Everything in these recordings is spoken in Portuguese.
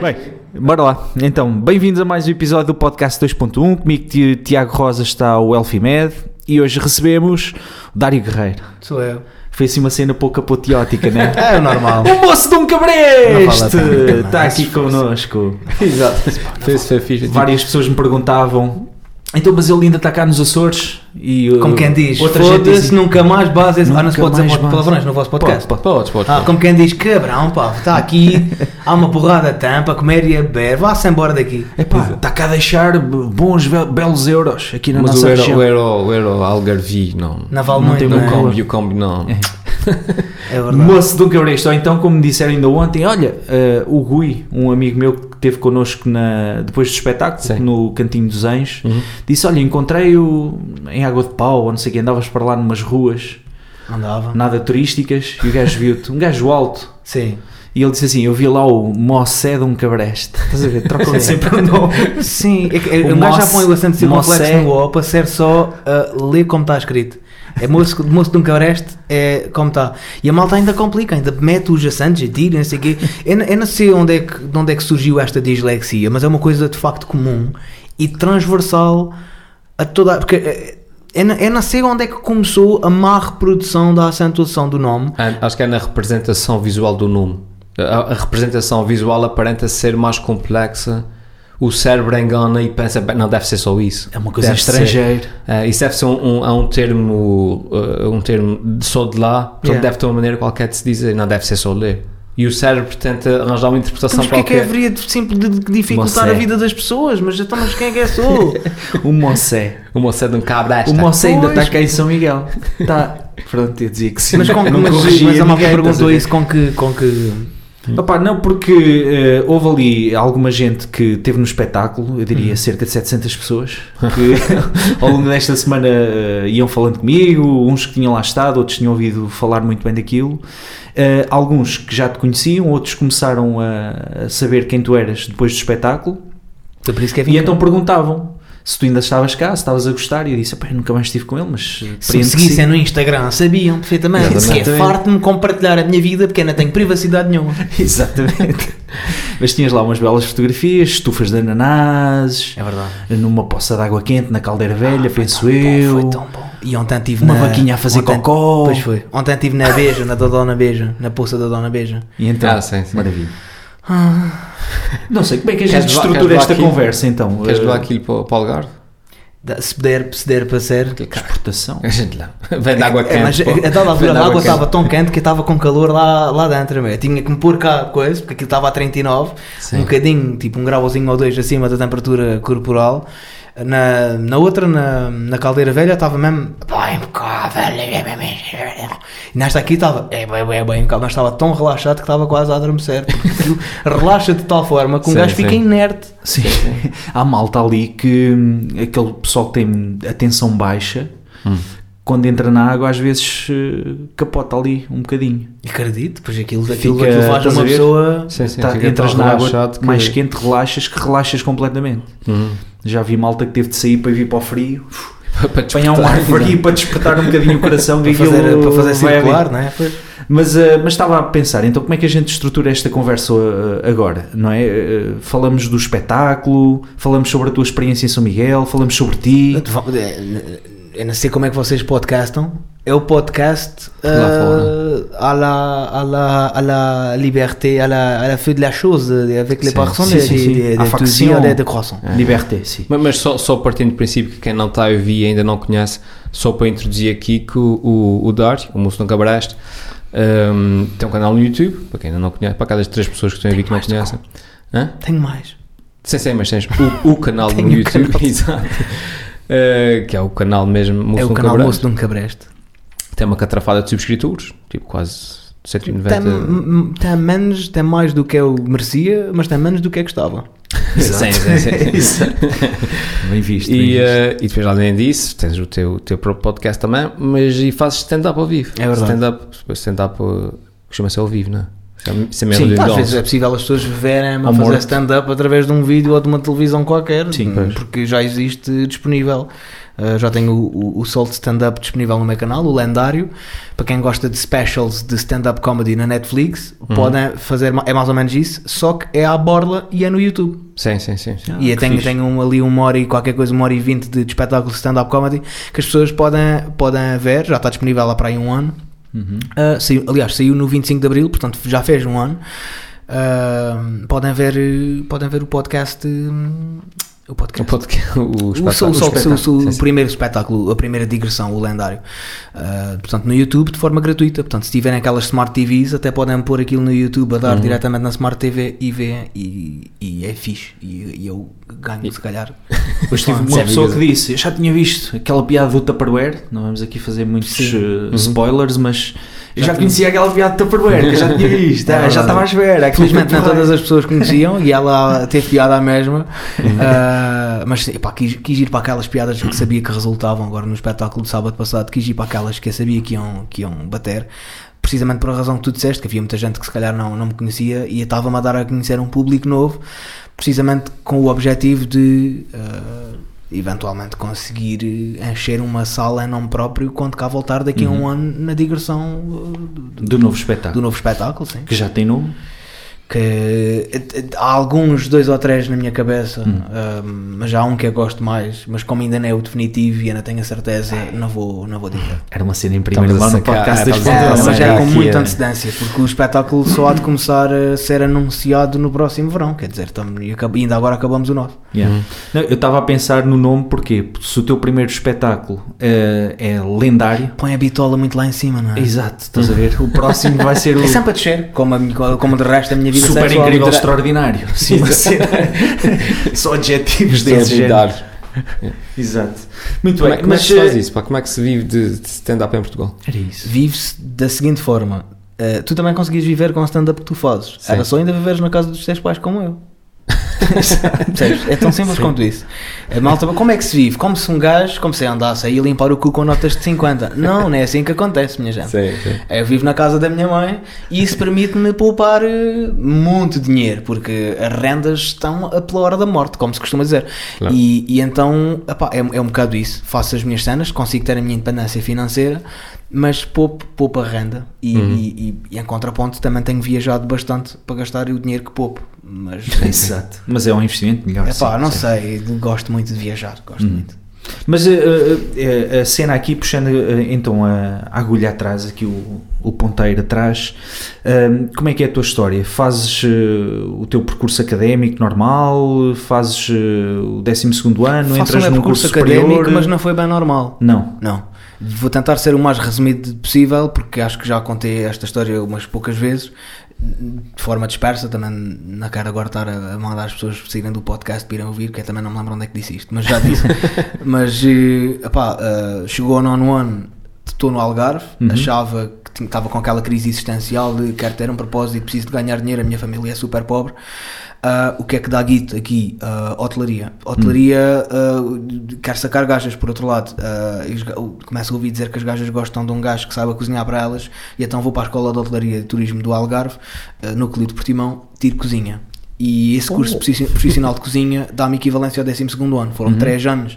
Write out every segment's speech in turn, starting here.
Bem, bora lá. Então, bem-vindos a mais um episódio do Podcast 2.1. Comigo, Ti- Tiago Rosa, está o Elfimed e hoje recebemos o Dário Guerreiro. Sou eu. Foi assim uma cena pouco apoteótica, né? É o normal. O moço de um cabreste! Está aqui connosco. Exato. Foi, foi fixe. Várias pessoas me perguntavam. Então, mas ele ainda está cá nos Açores e uh, Como quem diz, outra gente nunca mais. Nunca Ah, não se pode dizer mais palavrões base. no vosso podcast. Pode, pode. Podes, podes. Ah, como quem diz, cabrão, pá, está aqui, há uma porrada de tampa, comer e a beber, vá-se embora daqui. Epá, está cá a deixar bons, be- belos euros aqui na Mas nossa o euro, região. o euro, o euro Algarve, não. Não vale Não muito, tem não é? calor. Combi, o combi, não. É verdade. Moço um cabresto, ou então como me disseram ainda ontem, olha, eh, o Gui, um amigo meu que esteve connosco na, depois do espetáculo, Sim. no Cantinho dos Anjos, Uhum. disse, olha, encontrei-o em Água de Pau, ou não sei o que, andavas para lá numas ruas, Andava. nada turísticas, e o gajo viu-te, um gajo alto, Sim. e ele disse assim, eu vi lá o Mossé de um cabreste, estás a ver, trocam Sim. sempre o nome. Sim, é que, é, O um gajo já põe o acento circunflexo no O para ser só uh, ler como está escrito. É moço, moço de um cabreste, é como está. E a malta ainda complica, ainda mete os acentos e tira, não sei o quê. Eu, não- sei onde é, que, de onde é que surgiu esta dislexia, mas é uma coisa de facto comum e transversal a toda. Porque é, não- sei onde é que começou a má reprodução da acentuação do nome. Ah, Acho que é na representação visual do nome. A representação visual aparenta ser mais complexa. O cérebro engana e pensa, "Bem, não deve ser só isso. É uma coisa Deve ser- estrangeira. Ah, isso deve ser um, um, é um termo, ah, um termo de- só de lá, portanto Yeah. deve ter uma maneira qualquer de se dizer, não deve ser só ler. E o cérebro tenta arranjar uma interpretação Mas porquê é que qualquer. haveria de, simples de, de dificultar a vida das pessoas? Mas então, mas quem é que é sou? O Mossé. O moço é de um cabra O Mossé ainda está cá em São Miguel. Tá. Pronto, eu dizia que sim. mas, com, mas, mas a malta perguntou isso com que, com que Opá, não, porque eh, houve ali alguma gente que teve no espetáculo, eu diria Hum. cerca de 700 pessoas, que ao longo desta semana eh, iam falando comigo, uns que tinham lá estado, outros tinham ouvido falar muito bem daquilo, Eh, alguns que já te conheciam, outros começaram a, a saber quem tu eras depois do espetáculo, Foi por isso que é e então perguntavam se tu ainda estavas cá, se estavas a gostar, e eu disse, "Epá, eu nunca mais estive com ele, mas Se me compreendo que sim." seguissem no Instagram, sabiam perfeitamente. Exatamente. Que é farto-me compartilhar a minha vida porque não tenho privacidade nenhuma. Exatamente. Mas tinhas lá umas belas fotografias, estufas de ananases, É verdade. numa poça de água quente na caldeira velha, penso Tão bom, eu. Foi tão bom. E ontem estive Uma na... vaquinha a fazer ontem- cocó. Pois foi. Ontem estive na Beja, na da Dona Beja, na poça da Dona Beja. E então, Ah, sim, sim. maravilha. Não sei, como é que a gente estrutura queres levar esta aquilo? conversa então? Queres Eh, levar aquilo para, para o Algarve? Se der, se der para ser... Exportação. A gente lá. Vem de água quente. É, mas pô. a dada altura a água estava tão quente que eu estava com calor lá, lá dentro. meu. Eu tinha que me pôr cá coisa, porque aquilo estava a 39, Sim. um bocadinho, tipo um grauzinho ou dois acima da temperatura corporal. Na, na outra, na, na caldeira velha, estava mesmo nesta aqui estava é, bem, bem, bem, impecável, mas estava tão relaxado que estava quase a adormecer. Relaxa de tal forma que um Sim, gajo fica sim. inerte. Sim. Há malta ali que hum, aquele pessoal que tem a tensão baixa, Hum. quando entra na água, às vezes eh, capota ali um bocadinho. Acredito, pois aquilo, aquilo, Fica- aquilo faz uma ver? pessoa. Sim, sim, Tá- fica entras na água que- mais quente, relaxas, que relaxas completamente. Uhum. Já vi malta que teve de sair para vir para o frio, para apanhar um ar frio para despertar um bocadinho o coração. Para fazer, para fazer circular, não é? Pois. Mas, eh, mas estava a pensar, então como é que a gente estrutura esta conversa eh, agora, não é? Eh, falamos do espetáculo, falamos sobre a tua experiência em São Miguel, falamos sobre ti. Eu não sei como é que vocês podcastam. É o podcast euh, à, la, à, la, à la liberté, à la, à la feu de la chose, avec les personnes sim, de, sim. de, de, À de, faction. de, de croissant. Liberté, sim. Mas, mas só, só partindo do princípio que quem não está a ouvir e ainda não conhece, só para introduzir aqui que o, o, o Dário, o moço do Cabreste, um, tem um canal no YouTube, para quem ainda não conhece, para cada três pessoas que estão a ouvir que não conhecem. Hã? Tenho mais. Sim, sim, mas tens o, o canal no YouTube, canal. exato. Uh, que é o canal mesmo Moço é o do canal Cabreste. Moço de um Cabreste. Tem uma catrafada de subscritores, tipo quase 190. Tem, tem menos, tem mais do que eu merecia, mas tem menos do que eu gostava. Sim, sim, sim. Exato. Bem visto. bem E, visto. eh, e depois, além disso, tens o teu, teu próprio podcast também, mas e fazes stand-up ao vivo. É verdade. Stand-up, stand-up eh, costuma ser ao vivo, não é? Isso é- mesmo Sim, Às vezes é possível as pessoas verem a fazer stand-up através de um vídeo ou de uma televisão qualquer, Sim, pois. porque já existe disponível. Uh, já tenho o, o, o Salt Stand-Up disponível no meu canal, o lendário. Para quem gosta de specials de stand-up comedy na Netflix, Uhum. podem fazer, é mais ou menos isso, só que é à borla e é no YouTube. Sim, sim, sim. sim. Ah, e eu tenho, fixe. tenho um- ali uma hora e qualquer coisa, uma hora e vinte de, de espetáculo de stand-up comedy que as pessoas podem, podem ver, já está disponível lá para aí um ano. Uhum. Uh, saiu- aliás, saiu no 25 de Abril, portanto já fez um ano. Uh, podem, ver, podem ver o podcast. O O podcast. podcast, o O, espetáculo. o, espetáculo, o- o sim. primeiro espetáculo, a primeira digressão, o lendário. Uh, portanto, no YouTube de forma gratuita. Portanto, se tiverem aquelas Smart TVs, até podem pôr aquilo no YouTube a dar Uhum. diretamente na Smart TV e ver. E, e é fixe. E, e eu ganho, se calhar. Depois tive uma pessoa que disse: Eu já tinha visto aquela piada do Tupperware. Não vamos aqui fazer muitos uh, spoilers, mas eu já, conhecia aquela piada do Tupperware, que já tinha visto. É já estava à espera. Felizmente porreiro. todas as pessoas conheciam e ela teve piada à mesma. Ah, mas epá, quis, quis ir para aquelas piadas que sabia que resultavam agora no espetáculo do sábado passado, quis ir para aquelas que eu sabia que iam, que iam bater. Precisamente por a razão que tu disseste, que havia muita gente que se calhar não, não me conhecia e estava-me a dar a conhecer um público novo, precisamente com o objetivo de ah, eventualmente conseguir encher uma sala em nome próprio quando cá voltar daqui a um ano na digressão ah, do, Do novo do espetáculo. novo espetáculo, sim Que já tem nome. Que eh, eh, há alguns, dois ou três na minha cabeça, Hum. um, mas há um que eu gosto mais, mas como ainda não é o definitivo e ainda tenho a certeza, não vou, não vou dizer. Era uma cena em primeiro Estamos lá no podcast estamos É, Pontas. mas é com muita antecedência, porque o espetáculo só há de começar a ser anunciado no próximo verão, quer dizer, tamo, e acab- ainda agora acabamos o nosso. Yeah. Uhum. Não, eu estava a pensar no nome porque se o teu primeiro espetáculo eh, é lendário, Põe a bitola muito lá em cima, não é? exato, estás a ver? O próximo vai ser o É sempre a descer, como, a, como de resto a minha vida super sexual. incrível, extraordinário. Sim, Só adjetivos desse género. Exato. Muito Como, bem, é, como é mas que se faz eh, isso? pá? Como é que se vive de, de stand-up em Portugal? Era isso. Vive-se da seguinte forma. eh, tu também conseguias viver com o stand-up que tu fazes. Sim. Era só ainda viveres na casa dos teus pais como eu. É tão simples quanto isso. A malta, como é que se vive? Como se um gajo, como se eu andasse aí a limpar o cu com notas de 50. Não, não é assim que acontece, minha gente. Sim, sim. Eu vivo na casa da minha mãe e isso permite-me poupar eh, muito dinheiro, porque as rendas estão a pela hora da morte, como se costuma dizer. Claro. E, e então, epá, é, é um bocado isso. Faço as minhas cenas, consigo ter a minha independência financeira, mas poupo, poupo a renda. E, Uhum. e- e- e em contraponto também tenho viajado bastante para gastar o dinheiro que poupo. Mas, Exato. Mas é um investimento melhor. epá, sim, não sim. sei, gosto muito de viajar, gosto Uhum. muito. Mas eh, eh, a cena aqui, puxando eh, então a, agulha atrás, aqui o, o ponteiro atrás, como é que é a tua história? Fazes o teu percurso académico normal? Fazes o 12 ano? Faço entras um num percurso curso académico, superior? mas não foi bem normal. Não. Não. Vou tentar ser o mais resumido possível, porque acho que já contei esta história umas poucas vezes, de forma dispersa. Também não quero agora estar a a mandar as pessoas saírem do podcast para irem ouvir, porque eu também não me lembro onde é que disse isto, mas já disse. mas, eh, epá, eh, chegou ao nono ano, estou no Algarve, Uhum. achava que estava com aquela crise existencial de quero ter um propósito, preciso de ganhar dinheiro, a minha família é super pobre. Ah, o que é que dá guito aqui? Ah, hotelaria. Hotelaria ah, quer sacar gajas, por outro lado. Ga- começo a ouvir dizer que as gajas gostam de um gajo que saiba cozinhar para elas, e então vou para a Escola de Hotelaria e Turismo do Algarve, ah, núcleo de Portimão, tiro cozinha. E esse curso profissi- profissional de cozinha dá-me equivalência ao 12 ano. Foram três anos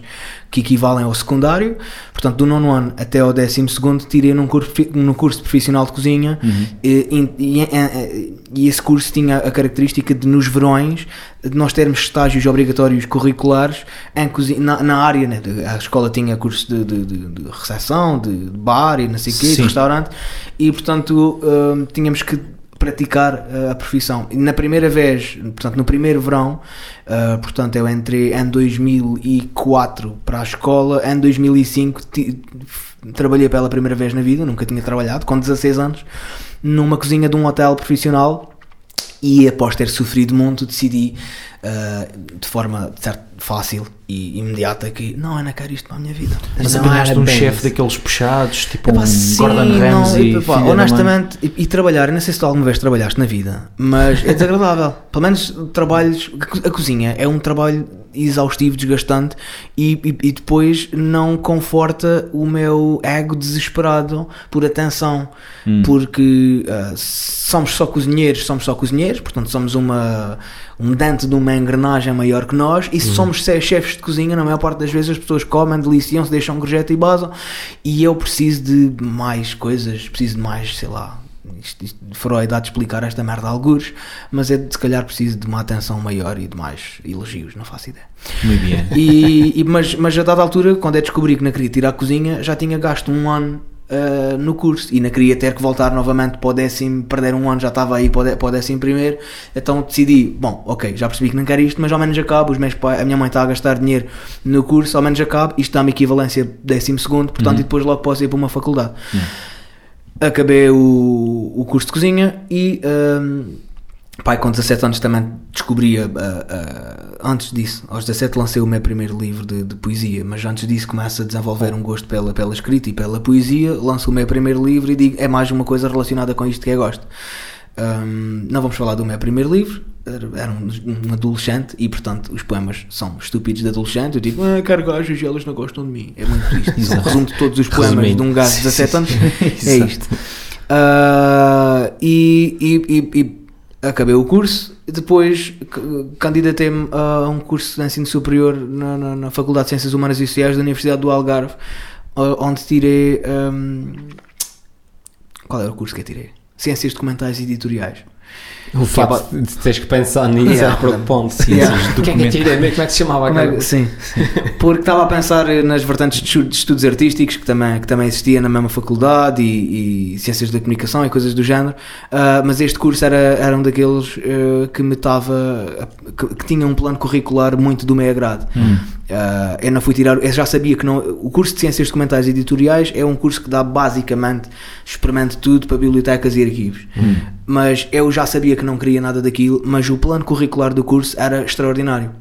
que equivalem ao secundário. Portanto, do nono ano até ao 12 tirei num curso, num curso profissional de cozinha. E, e- e- e- e esse curso tinha a característica de, nos verões, de nós termos estágios obrigatórios curriculares em cozinha, na, na área. Né? A escola tinha curso de, de, de, de recepção, de, bar e não sei o quê, de restaurante. E, portanto, hum, tínhamos que praticar uh, a profissão. Na primeira vez, portanto, no primeiro verão, uh, portanto, eu entrei em 2004 para a escola, em 2005 ti- f- trabalhei pela primeira vez na vida, nunca tinha trabalhado, com 16 anos, numa cozinha de um hotel profissional e após ter sofrido muito decidi uh, de forma de certo, fácil e imediata que não, não quero isto para a minha vida. Mas não apanhaste um chefe daqueles puxados, tipo Epá, um sim, Gordon Ramsay. honestamente, e, e trabalhar, eu não sei se tu alguma vez trabalhaste na vida, mas é desagradável. Pelo menos trabalhos, a cozinha é um trabalho exaustivo, desgastante e, e, e depois não conforta o meu ego desesperado por atenção, porque ah, somos só cozinheiros, somos só cozinheiros, portanto somos uma um dente de uma engrenagem maior que nós e se somos se- chefes de cozinha, na maior parte das vezes as pessoas comem, deliciam-se, deixam gorjeta e basam e eu preciso de mais coisas, preciso de mais, sei lá, isto, isto, Freud há de explicar esta merda a algures, mas é de, se calhar preciso de uma atenção maior e de mais elogios, não faço ideia. Muito bem. E, e- mas, mas a dada altura, quando eu descobri que não queria tirar a cozinha, já tinha gasto um ano ah, no curso e não queria ter que voltar novamente para o décimo, perder um ano, já estava aí para o, dé- para o décimo primeiro, então decidi, bom, ok, já percebi que não quero isto, mas ao menos acabo, os meus a minha mãe está a gastar dinheiro no curso, ao menos acabo, isto dá-me equivalência décimo segundo, portanto, e depois logo posso ir para uma faculdade. Acabei o, o curso de cozinha e hum, pai, com 17 anos também descobri, a- a- a- antes disso, aos 17 lancei o meu primeiro livro de, de poesia, mas antes disso começo a desenvolver um gosto pela, pela escrita e pela poesia, lanço o meu primeiro livro e digo, é mais uma coisa relacionada com isto que eu gosto. Hum, não vamos falar do meu primeiro livro, era era um, um adolescente e portanto os poemas são estúpidos de adolescente. Eu digo, ah, quero gajos e elas não gostam de mim. É muito isto. Isso é o resumo de todos os poemas Resumindo. de um gajo de 17 anos. é isto. Ah, e, e- e- e acabei o curso. Depois candidatei-me a um curso de ensino superior na, na- na Faculdade de Ciências Humanas e Sociais da Universidade do Algarve, onde tirei. hum, qual era o curso que eu tirei? Ciências documentais e editoriais. O facto de teres que pensar nisso Yeah. é preocupante. Sim, Yeah. sim, Quem é que tira? Como é que se chamava Como é aquela? que- sim, porque estava a pensar nas vertentes de estu- de estudos artísticos que também, que também existia na mesma faculdade e, e ciências da comunicação e coisas do género, ah, mas este curso era, era um daqueles ah, que me estava que, que tinha um plano curricular muito do meu agrado. Ah, eu não fui tirar, eu já sabia que não. O curso de Ciências Documentais e Editoriais é um curso que dá basicamente experimento tudo para bibliotecas e arquivos. Mas eu já sabia que não queria nada daquilo, mas o plano curricular do curso era extraordinário.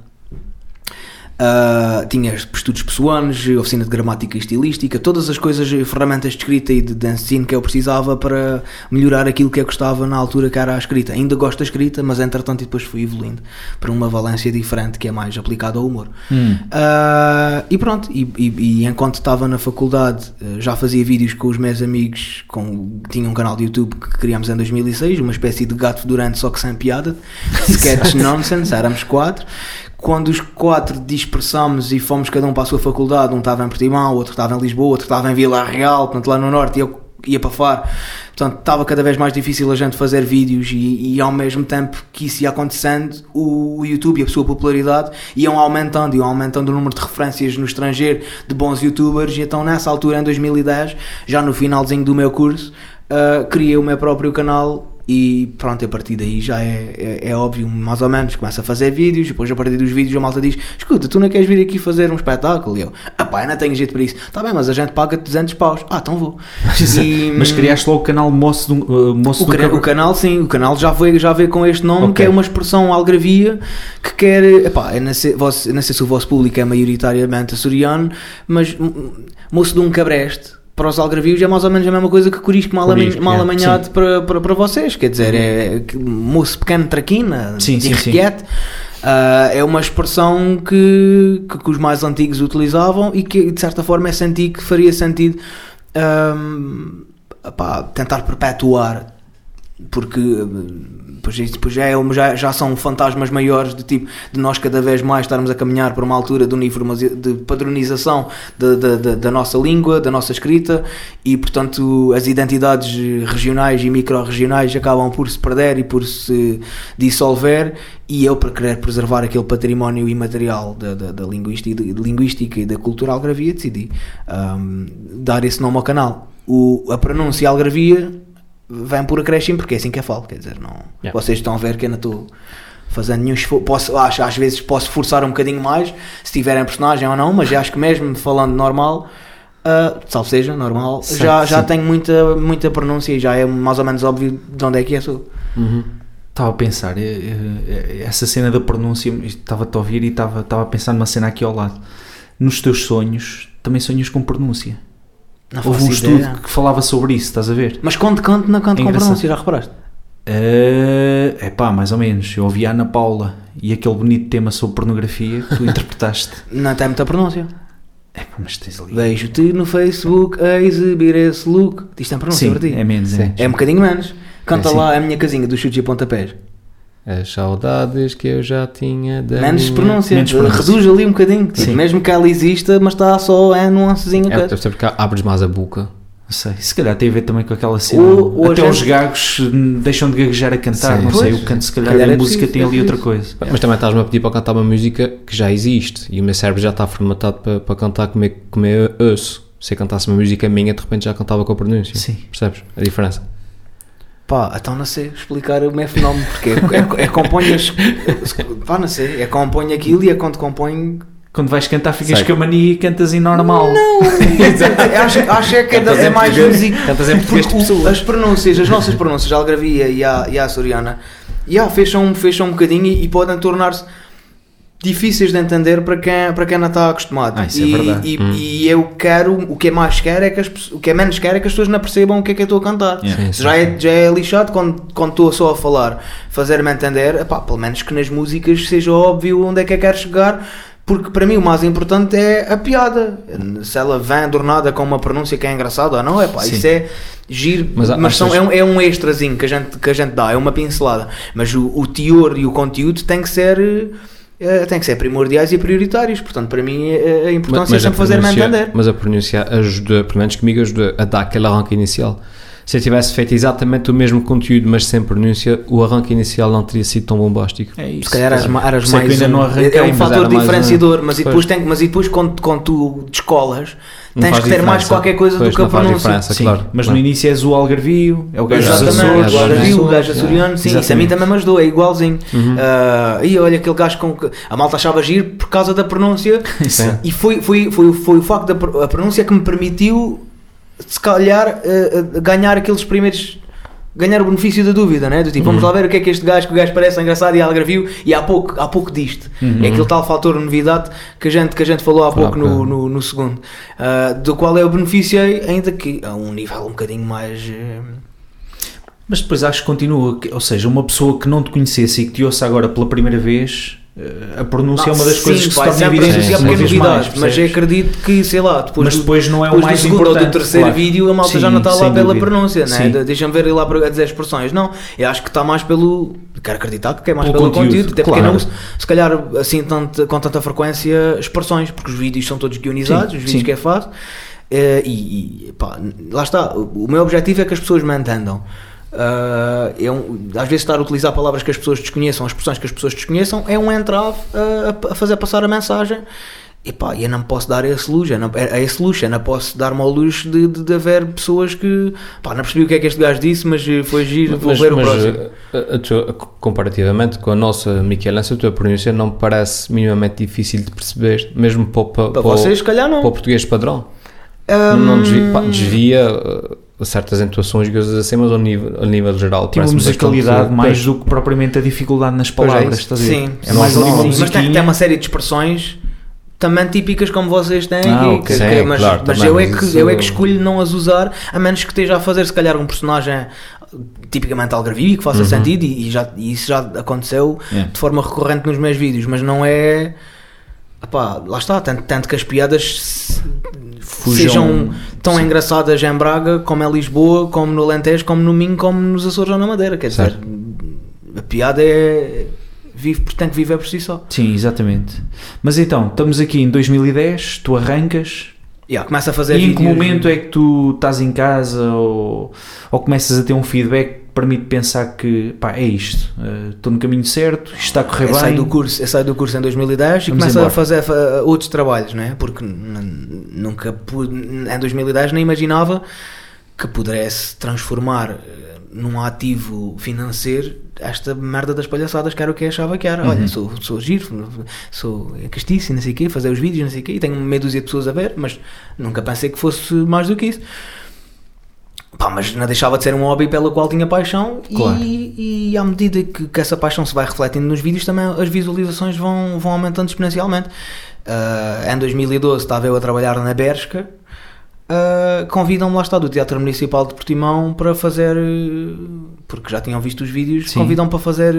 Ah, tinha estudos pessoanos, oficina de gramática e estilística, todas as coisas, ferramentas de escrita e de, de ensino que eu precisava para melhorar aquilo que eu gostava na altura que era a escrita. Ainda gosto da escrita, mas entretanto depois fui evoluindo para uma valência diferente que é mais aplicada ao humor. Hum. Ah, e pronto, e, e- e enquanto estava na faculdade eh, já fazia vídeos com os meus amigos, com, tinha um canal de YouTube que criámos em 2006, uma espécie de gato fedorento só que sem piada, sketch nonsense, éramos quatro. Quando os quatro dispersámos e fomos cada um para a sua faculdade, um estava em Portimão, outro estava em Lisboa, outro estava em Vila Real, portanto lá no Norte, e eu ia para Faro. Portanto, estava cada vez mais difícil a gente fazer vídeos e, e ao mesmo tempo que isso ia acontecendo, o, o YouTube e a sua popularidade iam aumentando, iam aumentando o número de referências no estrangeiro de bons youtubers e então nessa altura, em 2010, já no finalzinho do meu curso, ah, criei o meu próprio canal e pronto, a partir daí já é, é, é óbvio, mais ou menos, começa a fazer vídeos, depois a partir dos vídeos a malta diz, escuta, tu não queres vir aqui fazer um espetáculo? E eu, ah pá, não tenho jeito para isso. Está bem, mas a gente paga 200 paus. Ah, então vou. E- Mas criaste logo o canal Moço do, uh, Moço o, do cana- o canal, sim, o canal já veio, já veio com este nome, Ok. que é uma expressão algravia que quer. Epá, eu não, sei, não sei se o vosso público é maioritariamente açoriano, mas hum, moço de um cabreste. Para os algravios é mais ou menos a mesma coisa que corisco mal, Corisco, mal é, amanhado para, para, para vocês. Quer dizer, é moço pequeno traquina, Sim, de sim. Ah, é uma expressão que, que, que os mais antigos utilizavam e que de certa forma é sentido que faria sentido ahm, pá, tentar perpetuar porque depois, depois já, é, já, já são fantasmas maiores de tipo de nós cada vez mais estarmos a caminhar para uma altura de, de padronização da, nossa língua, da nossa escrita e portanto as identidades regionais e micro-regionais acabam por se perder e por se dissolver e eu para querer preservar aquele património imaterial da, da, da linguística, linguística e da cultura algravia decidi ahm, dar esse nome ao canal. O, a pronúncia algravia vem por acréscimo porque é assim que eu falo, quer dizer, não, Yeah. vocês estão a ver que eu não estou fazendo nenhum esforço, posso, acho, às vezes posso forçar um bocadinho mais se tiverem personagem ou não, mas acho que mesmo falando normal, uh, salvo seja, normal, Certo, já, já sim. tenho muita, muita pronúncia e já é mais ou menos óbvio de onde é que eu sou. Uhum. Estava a pensar, eh, eh, essa cena da pronúncia, estava-te a ouvir e estava, estava a pensar numa cena aqui ao lado. Nos teus sonhos, também sonhas com pronúncia. Não Houve um estudo ideia. que falava sobre isso, estás a ver? Mas quando canto, não canto É com pronúncia, já reparaste? É uh, pá, mais ou menos. Eu ouvi a Ana Paula e aquele bonito tema sobre pornografia que tu interpretaste. Não tem muita pronúncia. É pá, mas tens ali. Vejo-te no Facebook a exibir esse look. Isto tem pronúncia Sim, para ti. é menos. Sim. É. É um bocadinho menos. Canta É, sim. lá a minha casinha dos chutes e pontapés. As saudades que eu já tinha da Menos minha... pronúncia. menos pronúncia. Reduz ali um bocadinho. Tipo, Sim. Mesmo que ela exista, mas está só é nuancezinha. É, ser porque abres mais a boca. Não sei. Se calhar tem a ver também com aquela cena. A Até gente- os gagos deixam de gaguejar a cantar. Sim. não sei. Pois. O canto, se calhar, Calhar a é música preciso, tem é ali outra coisa. Mas também estás-me a pedir para cantar uma música que já existe e o meu cérebro já está formatado para, para cantar como é, como é osso. Se eu cantasse uma música minha, de repente já cantava com a pronúncia. Sim. Percebes a diferença? Pá, então não sei explicar o meu fenómeno, porque é, é, é compõe as. Pá, não sei, é compõe aquilo e é quando compõe. Quando vais cantar, ficas Sei. com a mania e cantas em normal. Não! acho, acho é que é, Cantas é em mais música. cantas em português de. As pronúncias, as nossas pronúncias, a algravia e a, e a açoriana, yeah, fecham, fecham um bocadinho e, e podem tornar-se difíceis de entender para quem, para quem não está acostumado. Ah, isso é e, verdade. E, Hum. e eu quero, o que é mais quero é que as, o que é menos quero é que as pessoas não percebam o que é que eu estou a cantar. Yeah. Sim, sim, já, sim. é, já é lixado quando, quando estou só a falar, fazer-me entender, epá, pelo menos que nas músicas seja óbvio onde é que eu quero chegar, porque para mim o mais importante é a piada. Se ela vem adornada com uma pronúncia que é engraçada ou não, epá, Sim. isso é giro, Mas mas, são, é, um, é um extrazinho que a, gente, que a gente dá, é uma pincelada. Mas o, o teor e o conteúdo tem que ser. Eh, tem que ser primordiais e prioritários, portanto, para mim eh, a importância é a sempre fazer-me entender. Mas a pronúncia ajuda, pelo menos comigo, ajuda a dar aquele arranque inicial. Se eu tivesse feito exatamente o mesmo conteúdo, mas sem pronúncia, o arranque inicial não teria sido tão bombástico. É isso. Se calhar eras, eras é mais ainda um, não arranquei, é um mas fator mais diferenciador, um. mas, e Pois. depois tem, mas e depois quando, quando tu descolas Não tens que ter mais diferença. qualquer coisa Pois, do que a pronúncia. diferença. Sim, claro, mas claro. no início és o algarvio, é o gajo Exatamente, Açores, o Algarvio, o Açores, gajo açoriano, sim, isso a mim também me ajudou, é igualzinho. Uhum. Ah, e olha aquele gajo com que a malta achava giro por causa da pronúncia Sim. e foi, foi, foi, foi o facto da pronúncia que me permitiu se calhar eh, ganhar aqueles primeiros ganhar o benefício da dúvida, né? Do tipo, Uhum. vamos lá ver o que é que este gajo, que o gajo parece engraçado e algarvio e há pouco, há pouco disto. Uhum. É aquele tal fator novidade que a gente, que a gente falou há pouco no, bocado. no, no segundo, Ah, do qual eu beneficiei, ainda que a um nível um bocadinho mais. eh, Mas depois acho que continua, ou seja, uma pessoa que não te conhecesse e que te ouça agora pela primeira vez, a pronúncia é uma das sim, coisas que se torna sempre evidente porque é vez mais, mas eu acredito que, sei lá, depois, mas do- depois não é o mais do segundo ou importante. do terceiro claro. vídeo a malta já Sim, não está lá pela dúvida. pronúncia, né? Sim. De- deixa-me ver lá para- a dizer expressões. Não, eu acho que está mais pelo. Quero acreditar que é mais Pelo pelo, conteúdo, conteúdo, até porque claro. não uso, se calhar assim tanto, com tanta frequência expressões, porque os vídeos são todos guionizados, Sim, os vídeos sim. que é fácil. eh, e, e, pá, lá está, o o meu objetivo é que as pessoas me entendam. Ah, é um- às vezes estar a utilizar palavras que as pessoas desconheçam, as expressões que as pessoas desconheçam, é um entrave a, a fazer passar a mensagem. E pá, eu não posso dar esse luxo, não, a a esse luxo, eu não posso dar-me ao luxo de, de, de haver pessoas que, pá, não percebi o que é que este gajo disse, mas eh, foi giro, vou Mas, ver o mas, próximo. a- a tua- comparativamente com a nossa Michelense, a tua pronúncia não me parece minimamente difícil de perceber, mesmo para, o- para, Para para o- vocês, se calhar não. para o português padrão. Ahm, Não desvia, pá, desvia uh, certas entoações e coisas assim, mas ao nível, a nível geral. Tipo musicalidade mais do que propriamente a dificuldade nas é palavras, isso. estás a ver? Sim, é mais uma não, mas tem, tem uma série de expressões também típicas como vocês têm Ah, que- Sim, que- mas, claro, mas eu, é que, eu é que escolho não as usar a menos que esteja a fazer se calhar um personagem tipicamente algarvio que faça Uhum. sentido e, e já, e isso já aconteceu Yeah. de forma recorrente nos meus vídeos, mas não é Epá, lá está, tanto, tanto que as piadas se- Fujam- sejam tão sim. engraçadas em Braga como em Lisboa, como no Alentejo, como no Minho, como nos Açores ou na Madeira. Quer dizer, Certo. a piada é. Vive, tem que viver por si só. Sim, exatamente. Mas então, estamos aqui em 2010, tu arrancas, Yeah, começa a fazer e em que momento é que tu estás em casa ou, ou começas a ter um feedback permite pensar que pá, é isto, eh, estou no caminho certo, isto está a correr Eu bem. saio do curso, eu saio do curso em 2010 e começo embora. a fazer fa- outros trabalhos, não é? Porque nunca pude, em 2010 nem imaginava que pudesse transformar eh, num ativo financeiro esta merda das palhaçadas que era o que eu achava que era. Uhum. Olha, sou, sou giro, sou castiço não sei o quê, fazer os vídeos não sei o quê, e tenho meia dúzia de pessoas a ver, mas nunca pensei que fosse mais do que isso. Pá, mas não deixava de ser um hobby pelo qual tinha paixão Claro. e, e à medida que, que essa paixão se vai refletindo nos vídeos também as visualizações vão, vão aumentando exponencialmente. Ah, em 2012 estava eu a trabalhar na Bershka ah, convidam-me lá está do Teatro Municipal de Portimão para fazer, eh, porque já tinham visto os vídeos, Sim. convidam-me para fazer eh,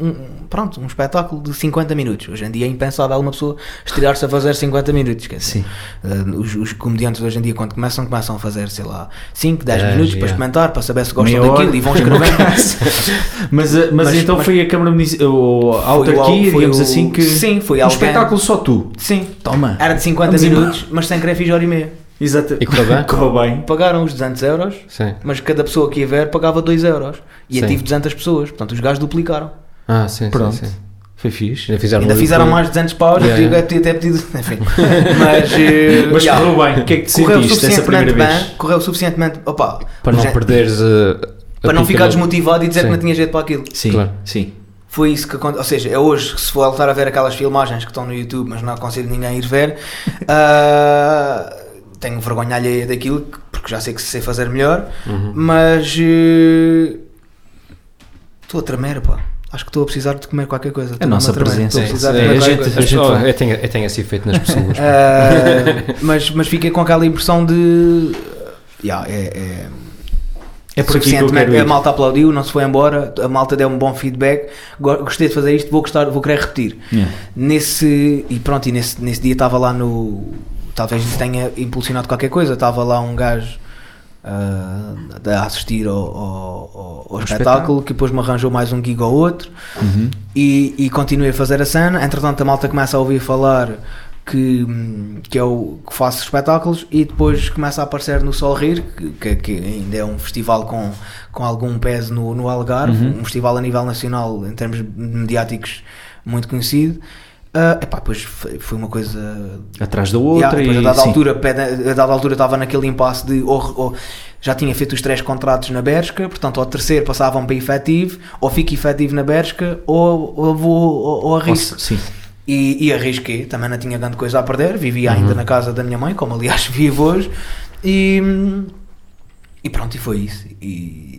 um, pronto, um espetáculo de 50 minutos. Hoje em dia é impensável uma pessoa estrear-se a fazer 50 minutos. Quer dizer, ah, os, os comediantes hoje em dia, quando começam, começam a fazer, sei lá, 5, 10 Dez, minutos para experimentar, para saber se gostam Meia daquilo hora. e vão escrevendo. Mas, uh, mas, Mas- então mas- foi a Câmara Municipal, a autarquia, digamos o- assim, que. Sim, foi um alguém- espetáculo só tu. Sim, Toma. era de 50 Vamos embora. minutos, mas sem querer fiz hora e meia. Exato. E correu bem? Correu bem. Pagaram os 200 euros, Sim. mas cada pessoa que ia ver pagava 2 euros. E eu tive 200 pessoas, portanto os gajos duplicaram. Ah, sim, Pronto. sim, sim. Foi fixe. Ainda fizeram, Ainda fizeram mais de 200 paus, Yeah, eu yeah. podia até pedido. Enfim. Mas, eh, Mas yeah. correu bem. O que é que te correu sentiste essa primeira vez? bem, correu suficientemente. Opa, Para não já- perderes uh, a para não ficar desmotivado e dizer Sim. que não tinha jeito para aquilo. Sim, Claro. sim. Foi isso que aconteceu. Ou seja, é hoje que se for voltar a ver aquelas filmagens que estão no YouTube, mas não aconselho ninguém a ir ver, ah, tenho vergonha alheia daquilo, porque já sei que sei fazer melhor, Uhum. mas eh, estou a tremer, pá. Acho que estou a precisar de comer qualquer coisa. Nossa a tremer. presença. Sim, comer a gente- coisa. a gente oh, eu, tenho, eu tenho esse efeito nas pessoas. Ah, mas, mas fiquei com aquela impressão de. Yeah, é, é, É por aqui que ir. A malta aplaudiu, não se foi embora, a malta deu um bom feedback. go- Gostei de fazer isto, vou, gostar, vou querer repetir. Yeah. Nesse, e pronto, e nesse, nesse dia estava lá no. Talvez isso tenha impulsionado qualquer coisa. Estava lá um gajo ah, a assistir ao, ao- ao- ao espetáculo que depois me arranjou mais um gig ou outro Uhum. e, e continuei a fazer a cena. Entretanto, a malta começa a ouvir falar que, que eu que faço espetáculos e depois começa a aparecer no Sol Rir, que, que, que ainda é um festival com, com algum peso no, no Algarve, Uhum. um festival a nível nacional em termos mediáticos muito conhecido. Ah, epá, depois foi, foi uma coisa Atrás da Yeah, outra depois, e. a dada sim. altura, a dada altura estava naquele impasse de ou- ou- já tinha feito os três contratos na Bershka, portanto ao terceiro passavam para efetivo, ou fico efetivo na Bershka, ou, ou vou ou, ou arrisco. Sim. E, e arrisquei, também não tinha grande coisa a perder, vivia ainda na casa da minha mãe, como aliás vivo hoje, e, e pronto, e foi isso. E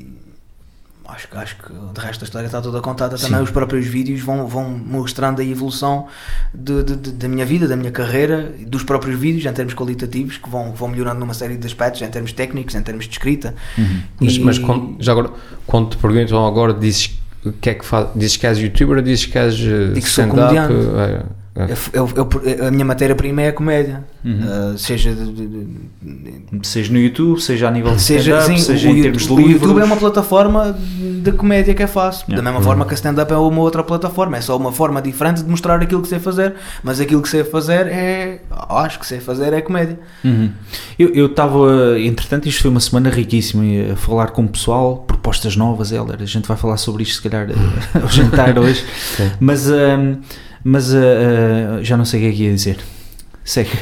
acho, que- acho que de resto a história está toda contada também. Sim. Os próprios vídeos vão, vão mostrando a evolução de, de- de- da minha vida, da minha carreira, dos próprios vídeos em termos qualitativos, que vão, vão melhorando numa série de aspectos, em termos técnicos, em termos de escrita. Uhum. Mas, E- mas quando, já agora, quando te perguntam agora, dizes que é que faz? Dizes que és youtuber ou dizes que és sou stand-up? Eu- eu- eu- a minha matéria-prima é a comédia, Uhum. Uh, seja de- de- de, Seja no YouTube, seja a nível de Seja, sim, seja o, em YouTube- termos de o livros. YouTube é uma plataforma de comédia que é fácil. Yeah. Da mesma forma que a stand-up é uma outra plataforma. É só uma forma diferente de mostrar aquilo que sei fazer. Mas aquilo que sei fazer é. Acho que sei fazer é comédia. Uhum. Eu estava, entretanto, isto foi uma semana riquíssima a falar com o pessoal, propostas novas, Heller. A gente vai falar sobre isto, se calhar, eh, ao jantar hoje. Mas, ahm, mas ah, ah, já não sei o que é que ia dizer. Segue.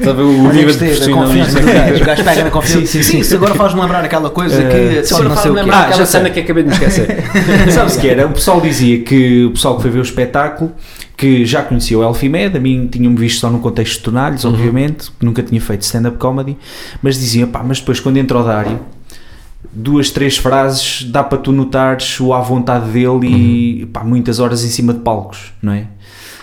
Está a ver o nível de gostei da confiança profissionalismo. O gajo pega na confiança. Sim, sim, sim. Isso agora faz-me lembrar aquela coisa Eh, que. Se para sei o quê. lembrar Ah, aquela já sei. cena que acabei de me esquecer. Sabes que era? O pessoal dizia que o pessoal que foi ver o espetáculo que já conhecia o Elfimed, a mim tinham-me visto só no contexto de Tonalhos, Uhum. obviamente, que nunca tinha feito stand-up comedy, mas diziam, pá, mas depois quando entra o Dário, duas, três frases dá para tu notares o à vontade dele e pá, muitas horas em cima de palcos, não é?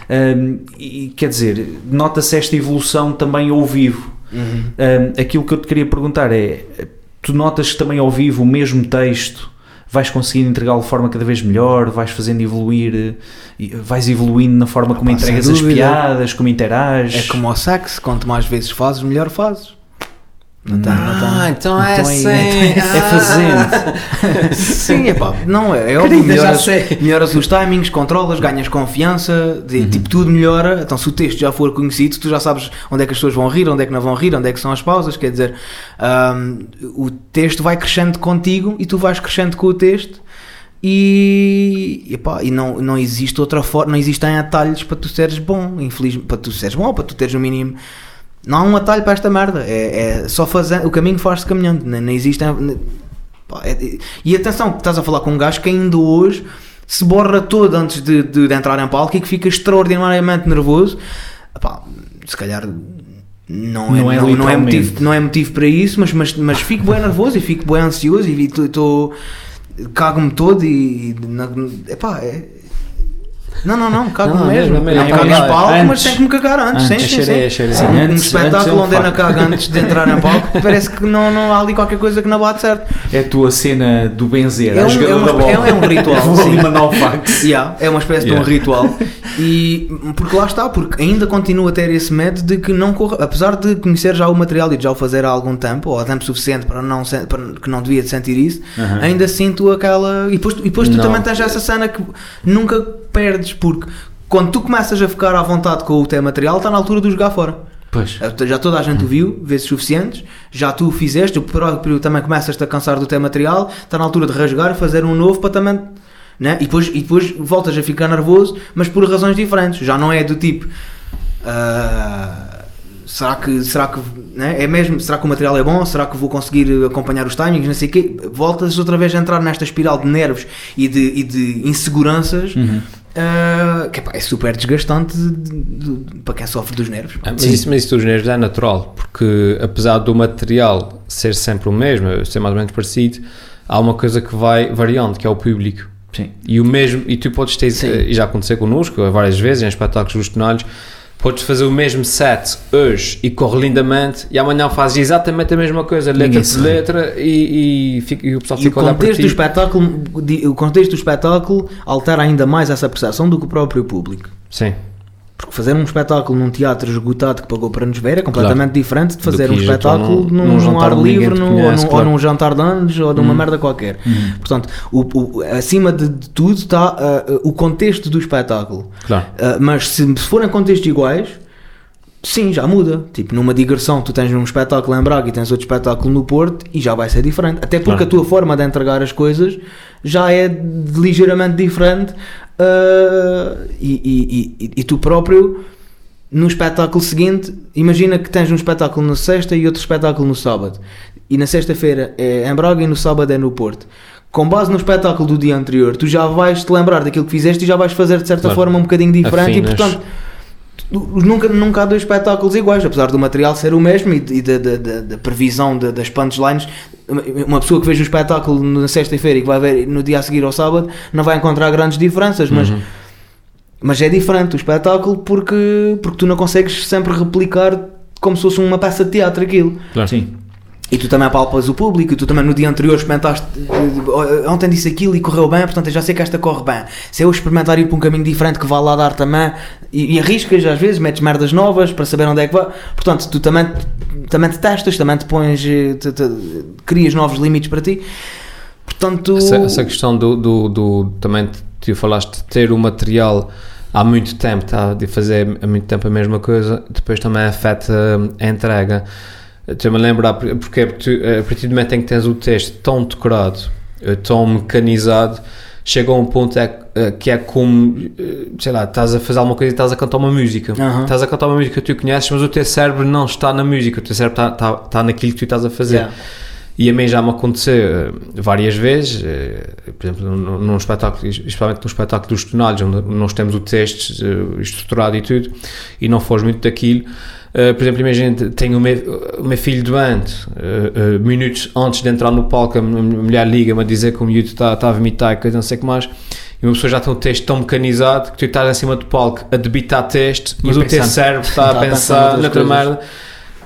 Hum, e quer dizer, nota-se esta evolução também ao vivo. Uhum. Hum, aquilo que eu te queria perguntar é: tu notas que também ao vivo o mesmo texto vais conseguindo entregá-lo de forma cada vez melhor, vais fazendo evoluir, eh, vais evoluindo na forma como sem entregas as piadas, como interages. É como ao sax: quanto mais vezes fazes, melhor fazes. Não tem, não. Ah, então é Então aí- assim. É fazendo. Sim, é pá, não é, é óbvio, melhoras, melhoras os timings, controlas, ganhas confiança, de- tipo tudo melhora. Então, se o texto já for conhecido, tu já sabes onde é que as pessoas vão rir, onde é que não vão rir, onde é que são as pausas. Quer dizer, ahm, o texto vai crescendo contigo e tu vais crescendo com o texto. E, epá, e não, não existe outra forma, não existem atalhos para tu seres bom, infelizmente, para tu seres bom, para tu teres o mínimo. Não há um atalho para esta merda, é, é só fazer, o caminho faz-se caminhando, não, não existe. Pá, é- e atenção, que estás a falar com um gajo que ainda hoje se borra todo antes de, de- de entrar em palco e que fica extraordinariamente nervoso. Epá, se calhar não é, Não é não, não é, motivo, não é motivo para isso, mas, mas, mas fico bem nervoso e fico bem ansioso e estou. Cago-me todo e. e epá, é, Não, não, não, cago Não, mesmo. mesmo, Não cago em Antes. palco, mas Antes. tem que me cagar antes. Sim, Antes. sim, Cheirei, sim. cheirei. Sim, Sim, um antes- é espetáculo um onde Ana caga antes de entrar em palco, parece que não, não há ali qualquer coisa que não bate certo. É a tua cena do benzer, É um- é uma da bola. espé- é um ritual, sim. um. Yeah, é uma espécie de Yeah. um ritual. E porque lá está, porque ainda continuo a ter esse medo de que não corra, apesar de conhecer já o material e de já o fazer há algum tempo, ou há tempo suficiente para não para que não devia de sentir isso, Aham. ainda sinto aquela. E depois, e depois tu Não. também tens essa cena que nunca perdes, porque quando tu começas a ficar à vontade com o teu material, está na altura de o jogar fora. Pois. Já toda a gente o viu, vezes suficientes, já tu o fizeste, o próprio também começas-te a cansar do teu material, está na altura de rasgar e fazer um novo para também. Né? E, depois, e depois voltas a ficar nervoso, mas por razões diferentes. Já não é do tipo. ah, será que. Será que né? é mesmo? Será que o material é bom? Será que vou conseguir acompanhar os timings? Não sei o quê. Voltas outra vez a entrar nesta espiral de nervos e de, e de inseguranças. Uhum. Ah, que epá, é super desgastante de- de- de- para quem sofre dos nervos. Ah, Mas isso, mas isso dos nervos é natural, porque apesar do material ser sempre o mesmo, ser mais ou menos parecido, há uma coisa que vai variando, que é o público. Sim. E o mesmo, e tu podes ter, Sim. e já aconteceu connosco várias vezes em espetáculos dos tonalhos, podes fazer o mesmo set hoje e corre lindamente, e amanhã fazes exatamente a mesma coisa, letra por letra, e, e, fica- e o pessoal E fica a olhar para ti. do espetáculo, o contexto do espetáculo altera ainda mais essa percepção do que o próprio público. Sim, Porque fazer um espetáculo num teatro esgotado que pagou para nos ver é completamente diferente de fazer um espetáculo num- num, num ar livre num- conhece, ou, num, claro. ou num jantar de anos ou de uma Uhum. merda qualquer. Portanto, o, o- acima de, de tudo está ah, o contexto do espetáculo. claro. Uh, mas se, se forem contextos iguais, sim, já muda. Tipo, numa digressão, tu tens um espetáculo em Braga e tens outro espetáculo no Porto e já vai ser diferente. Até porque Claro. a tua forma de entregar as coisas já é ligeiramente diferente uh, e, e- e- tu próprio. No espetáculo seguinte, imagina que tens um espetáculo na sexta e outro espetáculo no sábado. E na sexta-feira é em Braga e no sábado é no Porto. Com base no espetáculo do dia anterior, tu já vais te lembrar daquilo que fizeste e já vais fazer de certa Claro. forma um bocadinho diferente. Afinas. E portanto, nunca, nunca há dois espetáculos iguais, apesar do material ser o mesmo e, e da, da- da- da previsão da- das punchlines. Uma- Uma pessoa que veja o espetáculo na sexta-feira e que vai ver no dia a seguir ao sábado não vai encontrar grandes diferenças, mas. Uhum. Mas é diferente o espetáculo porque, porque tu não consegues sempre replicar como se fosse uma peça de teatro aquilo. Claro. Sim. E tu também palpas o público, e tu também no dia anterior experimentaste. eh, Ontem disse aquilo e correu bem, portanto eu já sei que esta corre bem. Se eu experimentar ir para um caminho diferente que vá lá dar também, e, e arriscas às vezes, metes merdas novas para saber onde é que vai. Portanto, tu também, também te testas, também te pões, eh, te- te- crias novos limites para ti. Portanto, Essa, essa questão do, do, do- também tu falaste de ter o material há muito tempo, tá, de fazer há muito tempo a mesma coisa, depois também afeta a entrega. Estou-me a lembrar, porque tu, a partir do momento em que tens o texto tão decorado, eh, tão mecanizado, chega a um ponto é, eh, que é como, eh, sei lá, estás a fazer alguma coisa e estás a cantar uma música. Aham. Estás a cantar uma música que tu conheces, mas o teu cérebro não está na música, o teu cérebro está, está, está naquilo que tu estás a fazer. Yeah. E a mim já me aconteceu várias vezes, por exemplo, num, num espetáculo, especialmente no espetáculo dos tonalhos, onde nós temos o texto estruturado e tudo, e não foge muito daquilo. Eh, por exemplo, imagina, tenho o meu, o meu filho doente, eh, eh, minutos antes de entrar no palco, a mulher liga-me a dizer que o miúdo está está a vomitar e coisa não sei o que mais, e uma pessoa já tem um texto tão mecanizado que tu estás em cima do palco a debitar texto, E mas o teu cérebro está a pensar noutra merda.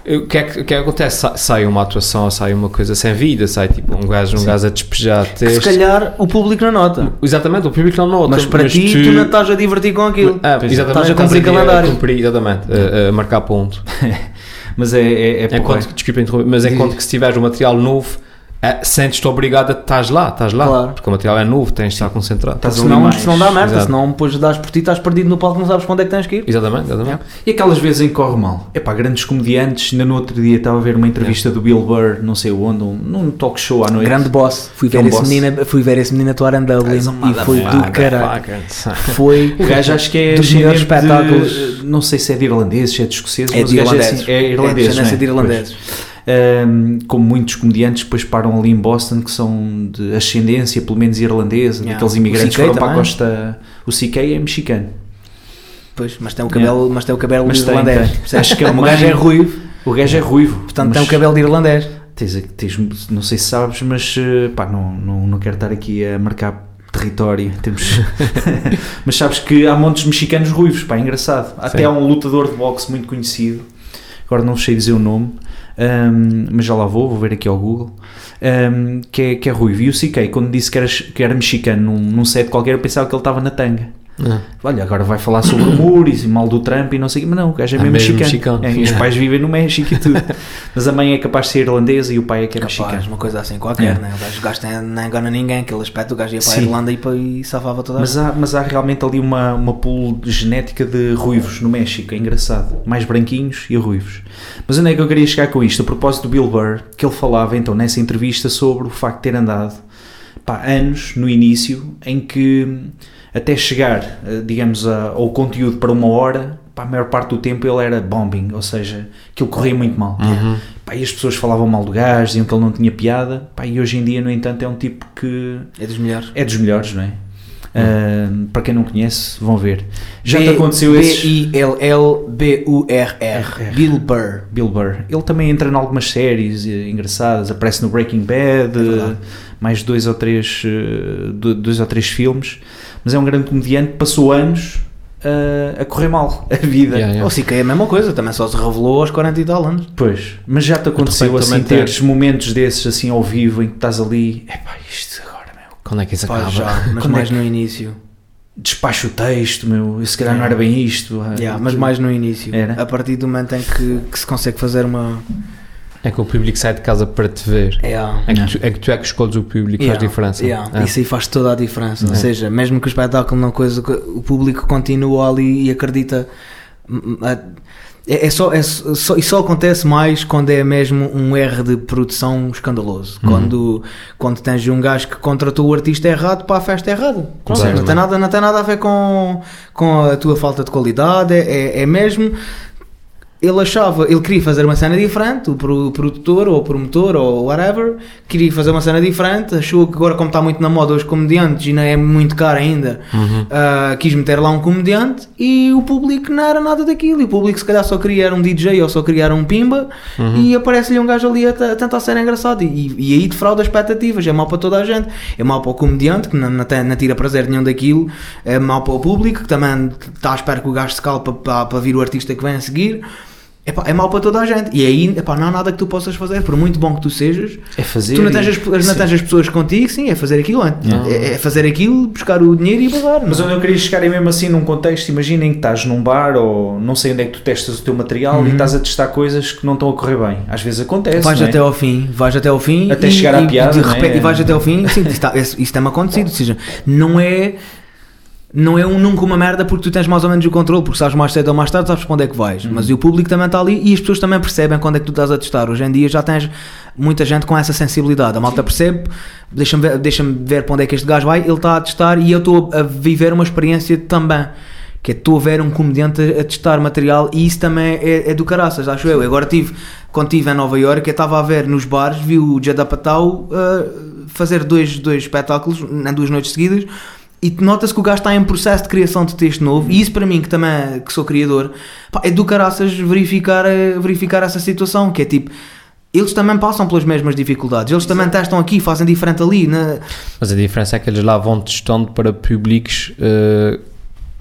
O que, é que, o que é que acontece? Sa- Sai uma atuação, sai uma coisa sem vida, sai tipo um gajo, um gajo a despejar que se texto. calhar o público não nota. Exatamente, o público não nota. Mas para ti, tu... não estás a divertir com aquilo. Ah, é. exatamente, Estás a cumprir calendário. A cumprir, exatamente, a, a marcar ponto. Mas é, é, é porra. Enquanto, desculpa interromper, mas enquanto que se tiveres um material novo, é, sentes-te obrigado a estás lá, estás lá. Claro. Porque o material é novo, tens de estar concentrado. Estás Senão, mais. senão dá merda, Exato. senão depois dás por ti, estás perdido no palco, não sabes para onde é que tens que ir. Exatamente, exatamente. E aquelas vezes em que corre mal? É pá, grandes comediantes. Ainda no outro dia estava a ver uma entrevista do Bill Burr, não sei onde, um, num talk show à noite. Grande boss. Fui ver, É um esse boss. menino, fui ver esse menino atuar em Dublin e foi do caralho. Foi O gajo acho que é dos melhores espetáculos. de- não sei se é de irlandeses, se é de escoceses, É mas de o gajo é, irlandeses. assim, é irlandês. É é? de irlandeses. Ahm, como muitos comediantes depois param ali em Boston que são de ascendência pelo menos irlandesa, Yeah. daqueles imigrantes que foram para a também. costa. O CK é mexicano. Pois, mas tem o cabelo, mas tem o cabelo Mas tem, irlandês. tem. percebes? Acho que é gajo é ruivo, O gajo é ruivo. portanto tem o cabelo de irlandês. tens, tens- não sei se sabes, mas eh, pá, não, não, não quero estar aqui a marcar território. Temos... Mas sabes que há montes mexicanos ruivos, pá, é engraçado. Até Sim. há um lutador de boxe muito conhecido, agora não sei dizer o nome, ahm, mas já lá vou, vou ver aqui ao Google, ahm, que, é, que é ruivo. E o CK, quando disse que era, que era mexicano num, num set qualquer, eu pensava que ele estava na tanga. Ah, Olha, agora vai falar sobre o muro e mal do Trump e não sei o mas não, o gajo é É mesmo mesmo mexicano. mexicano. É, os pais vivem no México e tudo. Mas a mãe é capaz de ser irlandesa e o pai é que é Capaz, mexicano. uma coisa assim qualquer, É. né? O gajo, o gajo tem- não engana ninguém, aquele aspecto, o gajo ia para a Sim. Irlanda e, e safava toda a Mas há, mas há realmente ali uma, uma pool genética de ruivos no México, é engraçado. Mais branquinhos e ruivos. Mas onde é que eu queria chegar com isto? A propósito do Bill Burr, que ele falava então nessa entrevista sobre o facto de ter andado pá, anos no início em que até chegar, eh, digamos, a- ao conteúdo para uma hora, pá, a maior parte do tempo ele era bombing, ou seja, aquilo corria muito mal. Uhum. Pá, e as pessoas falavam mal do gajo, diziam que ele não tinha piada, pá, e hoje em dia, no entanto, é um tipo que É dos melhores. é dos melhores, não é? Ah, para quem não conhece, vão ver. Já te B- aconteceu esses. B-I-L-L-B-U-R-R. Bill Burr. Bill Burr. Ele também entra em algumas séries eh, engraçadas, aparece no Breaking Bad, É mais dois ou três, do- dois ou três filmes, mas é um grande comediante, passou anos eh, a correr mal a vida. Yeah, yeah. Ou se é a mesma coisa, também só se revelou aos 40 e tal anos. Pois, mas já te aconteceu repente assim também ter- teres momentos desses assim ao vivo em que estás ali, epá, isto agora, meu, Quando é que isso Pá, acaba? já, mas Quando é mais que- no início. despacho o texto, meu, se calhar não era bem isto. ah, Yeah, mas mais no início. Era? A partir do momento em que, que se consegue fazer uma. É que o público sai de casa para te ver. Yeah. É que, tu, é que tu é que escolhes o público, Yeah, faz diferença. yeah. É. Isso aí faz toda a diferença. Ou É. seja, mesmo que o espetáculo não coisa, o público continua ali e acredita. É, é só, é só, isso só acontece mais quando é mesmo um erro de produção escandaloso. Uhum. Quando, quando tens um gajo que contratou o artista errado para a festa errada. Não, tem nada, não tem nada a ver com, com a tua falta de qualidade. É, é, é mesmo ele achava, ele queria fazer uma cena diferente, o pro- produtor ou o promotor ou whatever, queria fazer uma cena diferente, achou que agora como está muito na moda os comediantes e não é muito caro ainda, Uhum. ah, quis meter lá um comediante e o público não era nada daquilo, e o público se calhar só queria era um DJ ou só queria era um pimba e aparece-lhe um gajo ali a, a tentar ser engraçado e, e aí defrauda expectativas, é mau para toda a gente, é mau para o comediante que não, não, tem- não tira prazer nenhum daquilo, é mau para o público que também está à espera que o gajo se cale para, para, para vir o artista que vem a seguir. Epá, é mau para toda a gente. E aí epá, não há nada que tu possas fazer, por muito bom que tu sejas. É fazer. Tu não e- tens, as, não tens as pessoas contigo, sim, é fazer aquilo antes. É, é fazer aquilo, buscar o dinheiro e bazar. Mas não é? onde eu queria chegar é mesmo assim num contexto, imaginem que estás num bar ou não sei onde é que tu testas o teu material Uhum. e estás a testar coisas que não estão a correr bem. Às vezes acontece. Vais é? até ao fim, vais até ao fim Até e, chegar à e- piada, e, de é? repente, e vais até ao fim, sim, isso tem-me acontecido, ou seja, não é não é um, nunca uma merda porque tu tens mais ou menos o controle, porque sabes mais cedo ou mais tarde sabes para onde é que vais, Uhum. mas e o público também está ali e as pessoas também percebem quando é que tu estás a testar, hoje em dia já tens muita gente com essa sensibilidade, a malta percebe deixa-me ver, deixa ver para onde é que este gajo vai, ele está a testar e eu estou a viver uma experiência também que é a ver um comediante a, testar material e isso também é, é do caraças, acho eu. Agora tive, quando estive em Nova Iorque, eu estava a ver nos bares, vi o Jada Patel uh, fazer dois, dois espetáculos em duas noites seguidas e nota-se que o gajo está em processo de criação de texto novo e isso para mim, que também que sou criador, pá, é do caraças verificar, eh, verificar essa situação, que é tipo... Eles também passam pelas mesmas dificuldades, eles também testam aqui, fazem diferente ali. Na... Mas a diferença é que eles lá vão testando para públicos eh,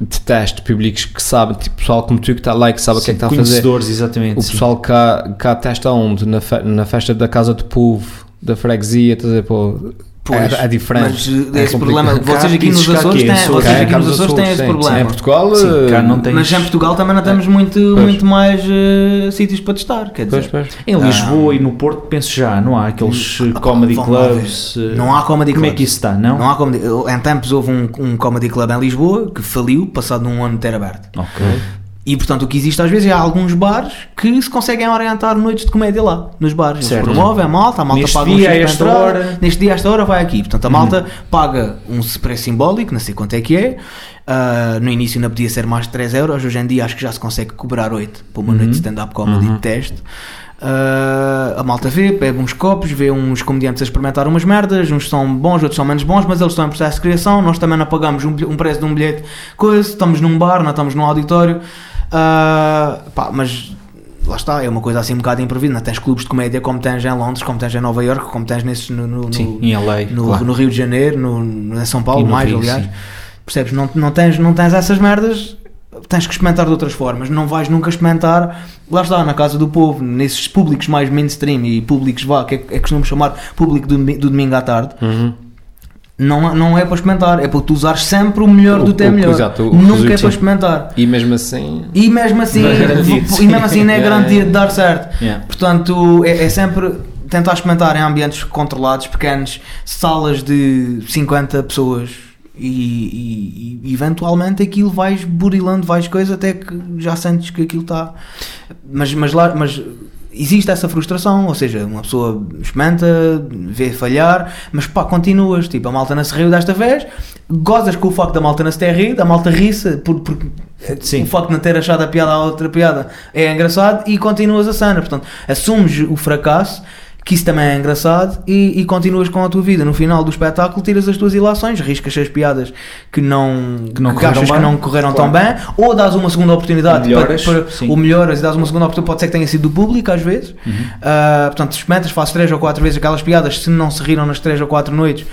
de teste, públicos que sabem, tipo pessoal como tu que está lá e que sabe o que é que está a fazer. Conhecedores, exatamente. O sim. pessoal cá, cá testa onde? Na, fe- na festa da casa de povo, da freguesia, estás a dizer, pô, Pois, é, é diferente. Mas é uh, esse complicado. problema, vocês aqui nos Açores é, têm, vocês cá, aqui nos Açores têm esse sim, problema. sim. Em Portugal, Sim, cá não eh, tem- Mas em Portugal também não temos muito, muito mais uh, sítios para testar, quer dizer. Pois, pois. Em Lisboa e no Porto, penso já, não há aqueles eh, Ah, comedy clubs. eh, Não há comedy Como é que isso está, não? Não há comedy. Em tempos houve um, um comedy club em Lisboa que faliu, passado um ano de ter aberto. Ok. E portanto o que existe às vezes é alguns bares que se conseguem orientar noites de comédia lá, nos bares. Eles Certo. promovem a malta, a malta Neste paga dia, um esta entrar, hora. Neste dia, esta hora vai aqui. Portanto a malta paga um preço simbólico, não sei quanto é que é. Ah, no início não podia ser mais de 3 euros, hoje em dia acho que já se consegue cobrar 8 para uma noite de stand-up comedy de teste. Ah, a malta vê, pega uns copos, vê uns comediantes a experimentar umas merdas, uns são bons, outros são menos bons, mas eles estão em processo de criação. Nós também não pagamos um, um preço de um bilhete, coisa, estamos num bar, não estamos num auditório. Ah, pá, mas lá está, é uma coisa assim um bocado improvisa. Não tens clubes de comédia como tens em Londres, como tens em Nova York, como tens nesses no, no, Sim, no, LA, no, claro. no Rio de Janeiro, no, em São Paulo, mais Rio, aliás. sim. Percebes? Não, não, tens, não tens essas merdas, tens que experimentar de outras formas. Não vais nunca experimentar, lá está, na casa do povo, nesses públicos mais mainstream e públicos, vá, que é, é que costumamos chamar público do, do domingo à tarde. Uhum. Não, não é para experimentar, é para tu usares sempre o melhor O- do teu o- melhor. exato, o Nunca é para experimentar. E mesmo assim. E mesmo assim, Não é garantido, e mesmo assim não é garantia de dar certo. Yeah. Portanto, é, é sempre tentar experimentar em ambientes controlados, pequenos, salas de 50 pessoas e, e- e eventualmente aquilo vais burilando, vais coisa até que já sentes que aquilo está. Mas, mas lá, mas existe essa frustração, ou seja, uma pessoa experimenta, vê falhar, mas pá, continuas. Tipo, a malta não se riu desta vez, gozas com o facto da malta não se ter rido, a malta ri-se por, por- Sim. o facto de não ter achado a piada à outra piada é engraçado e continuas a cena. Portanto, assumes o fracasso. Que isso também é engraçado e, e continuas com a tua vida. No final do espetáculo, tiras as tuas ilações, riscas as piadas que não, Que não correram achas que bem. não correram Claro. tão bem, ou dás uma segunda oportunidade Melhoras, para, para- ou melhoras e dás uma segunda oportunidade, pode ser que tenha sido do público às vezes. Uhum. Ah, portanto, experimentas, fazes três ou quatro vezes aquelas piadas, se não se riram nas três ou quatro noites,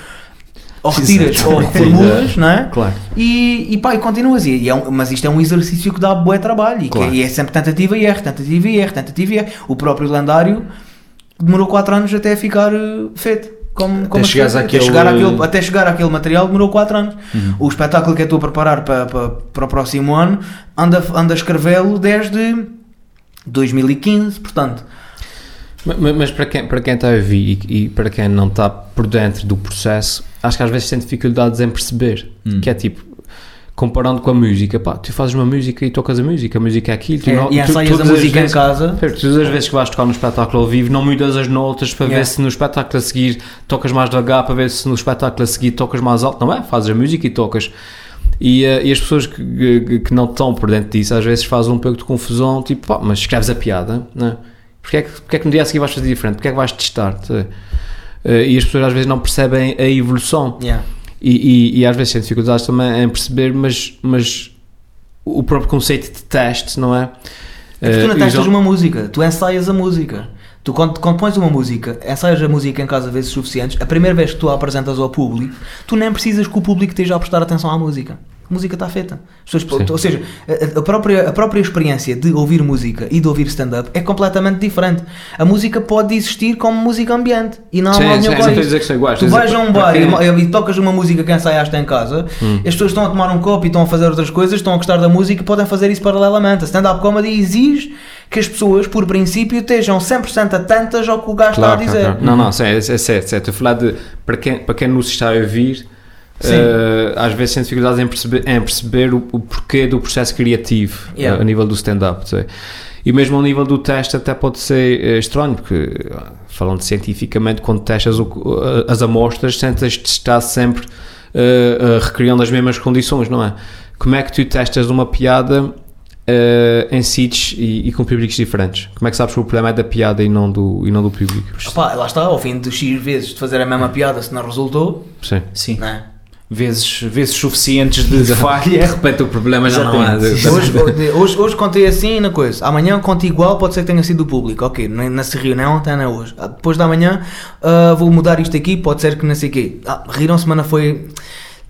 ou retiras ou Exatamente. reformulas, não é? Claro. E, e pá, e continuas. E, e é um- mas isto é um exercício que dá bué trabalho e, que- Claro. e é sempre tentativa e erro, tentativa e erro, tentativa e erro. O próprio lendário demorou 4 anos até ficar eh, feito. Como, como coisas. àquele- até, chegar àquele, até chegar àquele material demorou 4 anos. Uhum. O espetáculo que eu estou a preparar para, para, para o próximo ano anda, anda a escrevê-lo desde 2015, portanto. Ma- ma- Mas para quem, para quem está a ouvir e, e para quem não está por dentro do processo, acho que às vezes tem dificuldades em perceber. Hum. Que é tipo, comparando com a música, pá, tu fazes uma música e tocas a música, a música é aquilo. Tu É, não, e tu- a música em vezes- casa. Certo, todas as vezes que vais tocar no espetáculo ao vivo, não mudas as notas para Yeah. ver se no espetáculo a seguir tocas mais devagar, para ver se no espetáculo a seguir tocas mais alto. Não é? Fazes a música e tocas. E, eh, e as pessoas que, que, que não estão por dentro disso às vezes fazem um pouco de confusão, tipo, pá, mas escreves a piada, não é? Porque é, que, porque é que no dia a seguir vais fazer diferente? Porque é que vais testar? Eh, E as pessoas às vezes não percebem a evolução. Yeah. E, e, e às vezes têm dificuldades também em perceber, mas, mas o próprio conceito de teste, não é? É porque tu não Eh, testas uma música, tu ensaias a música. Tu quando, quando pões uma música, ensaias a música em casa vezes suficientes, a primeira vez que tu a apresentas ao público, tu nem precisas que o público esteja a prestar atenção à música. Música está feita. As pessoas- ou seja, a, a própria, a própria experiência de ouvir música e de ouvir stand-up é completamente diferente. A música pode existir como música ambiente e não há mal nenhum não isso. Tu vais a um bar e, e tocas uma música que ensaiaste em casa, Hum. as pessoas estão a tomar um copo e estão a fazer outras coisas, estão a gostar da música e podem fazer isso paralelamente. A stand-up comedy exige que as pessoas, por princípio, estejam 100% atentas ao que o gajo Claro, está a claro, dizer. claro. Não, não, sim, é, é certo, certo. Estou a falar de para quem, para quem nos está a ouvir, Eh, às vezes tem dificuldades em perceber, em perceber o, o porquê do processo criativo Yeah. eh, a nível do stand-up. sei. E mesmo ao nível do teste até pode ser eh, estranho, porque falando cientificamente, quando testas o- as amostras, tentas testar sempre eh, eh, recriando as mesmas condições, não é? Como é que tu testas uma piada eh, em sítios e, e com públicos diferentes? Como é que sabes que o problema é da piada e não do, e não do público? Opá, lá está, ao fim de X vezes de fazer a mesma piada, se não resultou, Sim. Sim. não é? Vezes, vezes suficientes de De falha. repente o problema já não é. Exatamente. de- Hoje, hoje, hoje, hoje contei assim na coisa. Amanhã conto igual, pode ser que tenha sido o público. Ok, não se riu, nem ontem, nem hoje. Ah, Depois da manhã ah, vou mudar isto aqui, pode ser que não sei o quê. Ah, riram-se, mas não foi.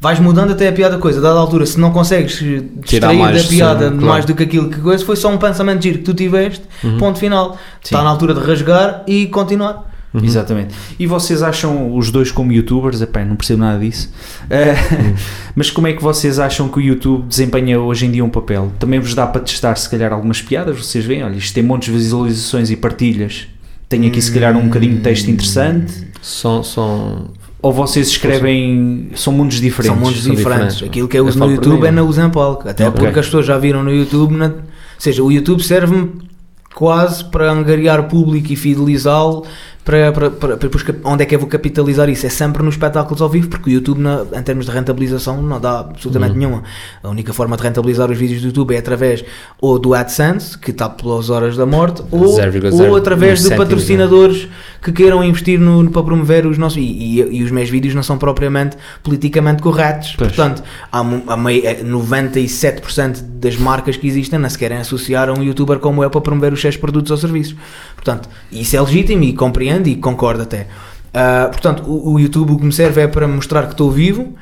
Vais mudando até a piada coisa. Dada a altura, se não consegues distrair mais da piada sim, claro. mais do que aquilo que coisa, foi só um pensamento giro que tu tiveste, Uhum. ponto final. Está Sim. na altura de rasgar e continuar. Uhum. Exatamente. E vocês acham os dois como youtubers? Epá, não percebo nada disso. Eh, mas como é que vocês acham que o YouTube desempenha hoje em dia um papel? Também vos dá para testar se calhar algumas piadas? Vocês veem, olha, isto tem montes de visualizações e partilhas. Tem aqui se calhar um bocadinho de texto interessante. São, são, Ou vocês escrevem. São mundos diferentes. São mundos são diferentes. diferentes. Aquilo que eu Eu uso no falo por YouTube mim. é não uso em palco. Até Ok. porque as pessoas já viram no YouTube. na- Ou seja, o YouTube serve-me quase para angariar público e fidelizá-lo para, para, para, para onde é que eu vou capitalizar isso? É sempre nos espetáculos ao vivo, porque o YouTube, na- em termos de rentabilização, não dá absolutamente nenhuma. A única forma de rentabilizar os vídeos do YouTube é através ou do AdSense, que está pelas horas da morte, ou, 0,0 ou através de né? patrocinadores que queiram investir no, no- para promover os nossos. E, e- e os meus vídeos não são propriamente politicamente corretos. Pois. Portanto, há, há mei- eh, 97% das marcas que existem não se querem associar a um youtuber como eu para promover os seus produtos ou serviços. Portanto, isso é legítimo e compreendo e concordo até. Ah, portanto, o, o YouTube o que me serve é para mostrar que estou vivo.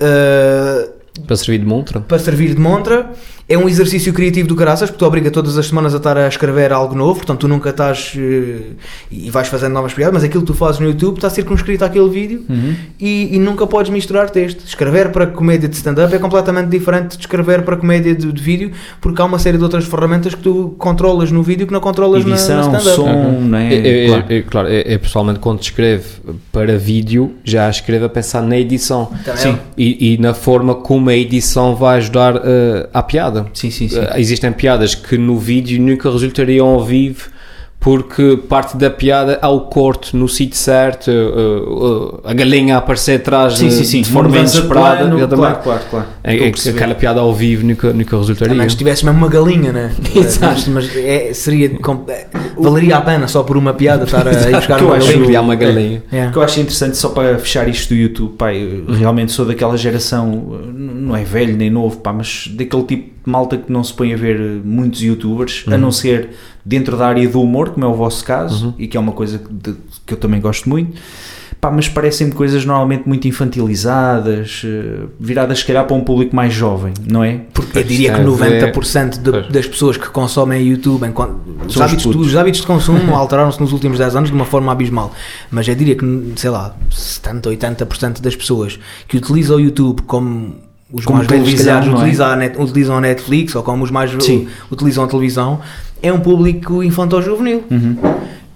ah, Para servir de montra. para servir de montra. É um exercício criativo do caraças, porque te obriga todas as semanas a estar a escrever algo novo, portanto tu nunca estás eh, e vais fazendo novas piadas, mas aquilo que tu fazes no YouTube está circunscrito àquele vídeo Uhum. e, e nunca podes misturar texto. Escrever para comédia de stand-up é completamente diferente de escrever para comédia de, de vídeo, porque há uma série de outras ferramentas que tu controlas no vídeo que não controlas na, na Edição, stand-up. som, não é? É, é- Claro. é- claro, é, é pessoalmente quando escreve para vídeo, já escreve a pensar na edição Sim. e, e na forma como a edição vai ajudar eh, à piada. Sim, sim, sim. Eh, existem piadas que no vídeo nunca resultariam ao vivo porque parte da piada há o corte no sítio certo, eh, eh, a galinha a aparecer atrás Sim, sim, sim. de forma inesperada. plano, exatamente. Claro, claro, claro. É- é aquela piada ao vivo nunca, nunca resultaria. Também se tivesse mesmo uma galinha, né? Exato. mas é, seria, com- é, valeria a pena só por uma piada estar a ir buscar uma acho- galinha. criar uma galinha. É. O que eu acho interessante, só para fechar isto do YouTube, pá, realmente sou daquela geração, eh, não é velho nem novo, pá, mas daquele tipo de malta que não se põe a ver muitos youtubers, a não ser dentro da área do humor, como é o vosso caso, e que é uma coisa que, de- que eu também gosto muito. Pá, mas parecem-me coisas normalmente muito infantilizadas, eh, viradas se calhar para um público mais jovem, não é? Porque eu diria que é, 90% de- Pois. das pessoas que consomem YouTube, enquanto, os, hábitos, os hábitos de consumo alteraram-se nos últimos 10 anos de uma forma abismal. Mas eu diria que, sei lá, 70, 80% das pessoas que utilizam o YouTube como os Como mais velhos, se calhar, é? utilizam, a net- utilizam a Netflix ou como os mais Sim. utilizam a televisão, é um público infantil-juvenil. Uhum.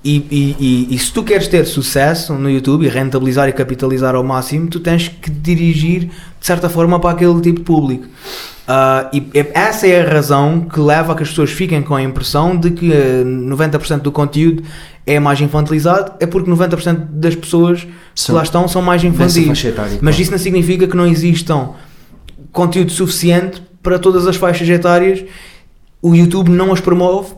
E, e, e, e se tu queres ter sucesso no YouTube e rentabilizar e capitalizar ao máximo, tu tens que dirigir de certa forma para aquele tipo de público. Ah, e e essa é a razão que leva a que as pessoas fiquem com a impressão de que eh, 90% do conteúdo é mais infantilizado, é porque 90% das pessoas que São- lá estão são mais infantis. etária, Mas isso não significa que não existam conteúdo suficiente para todas as faixas etárias. O YouTube não as promove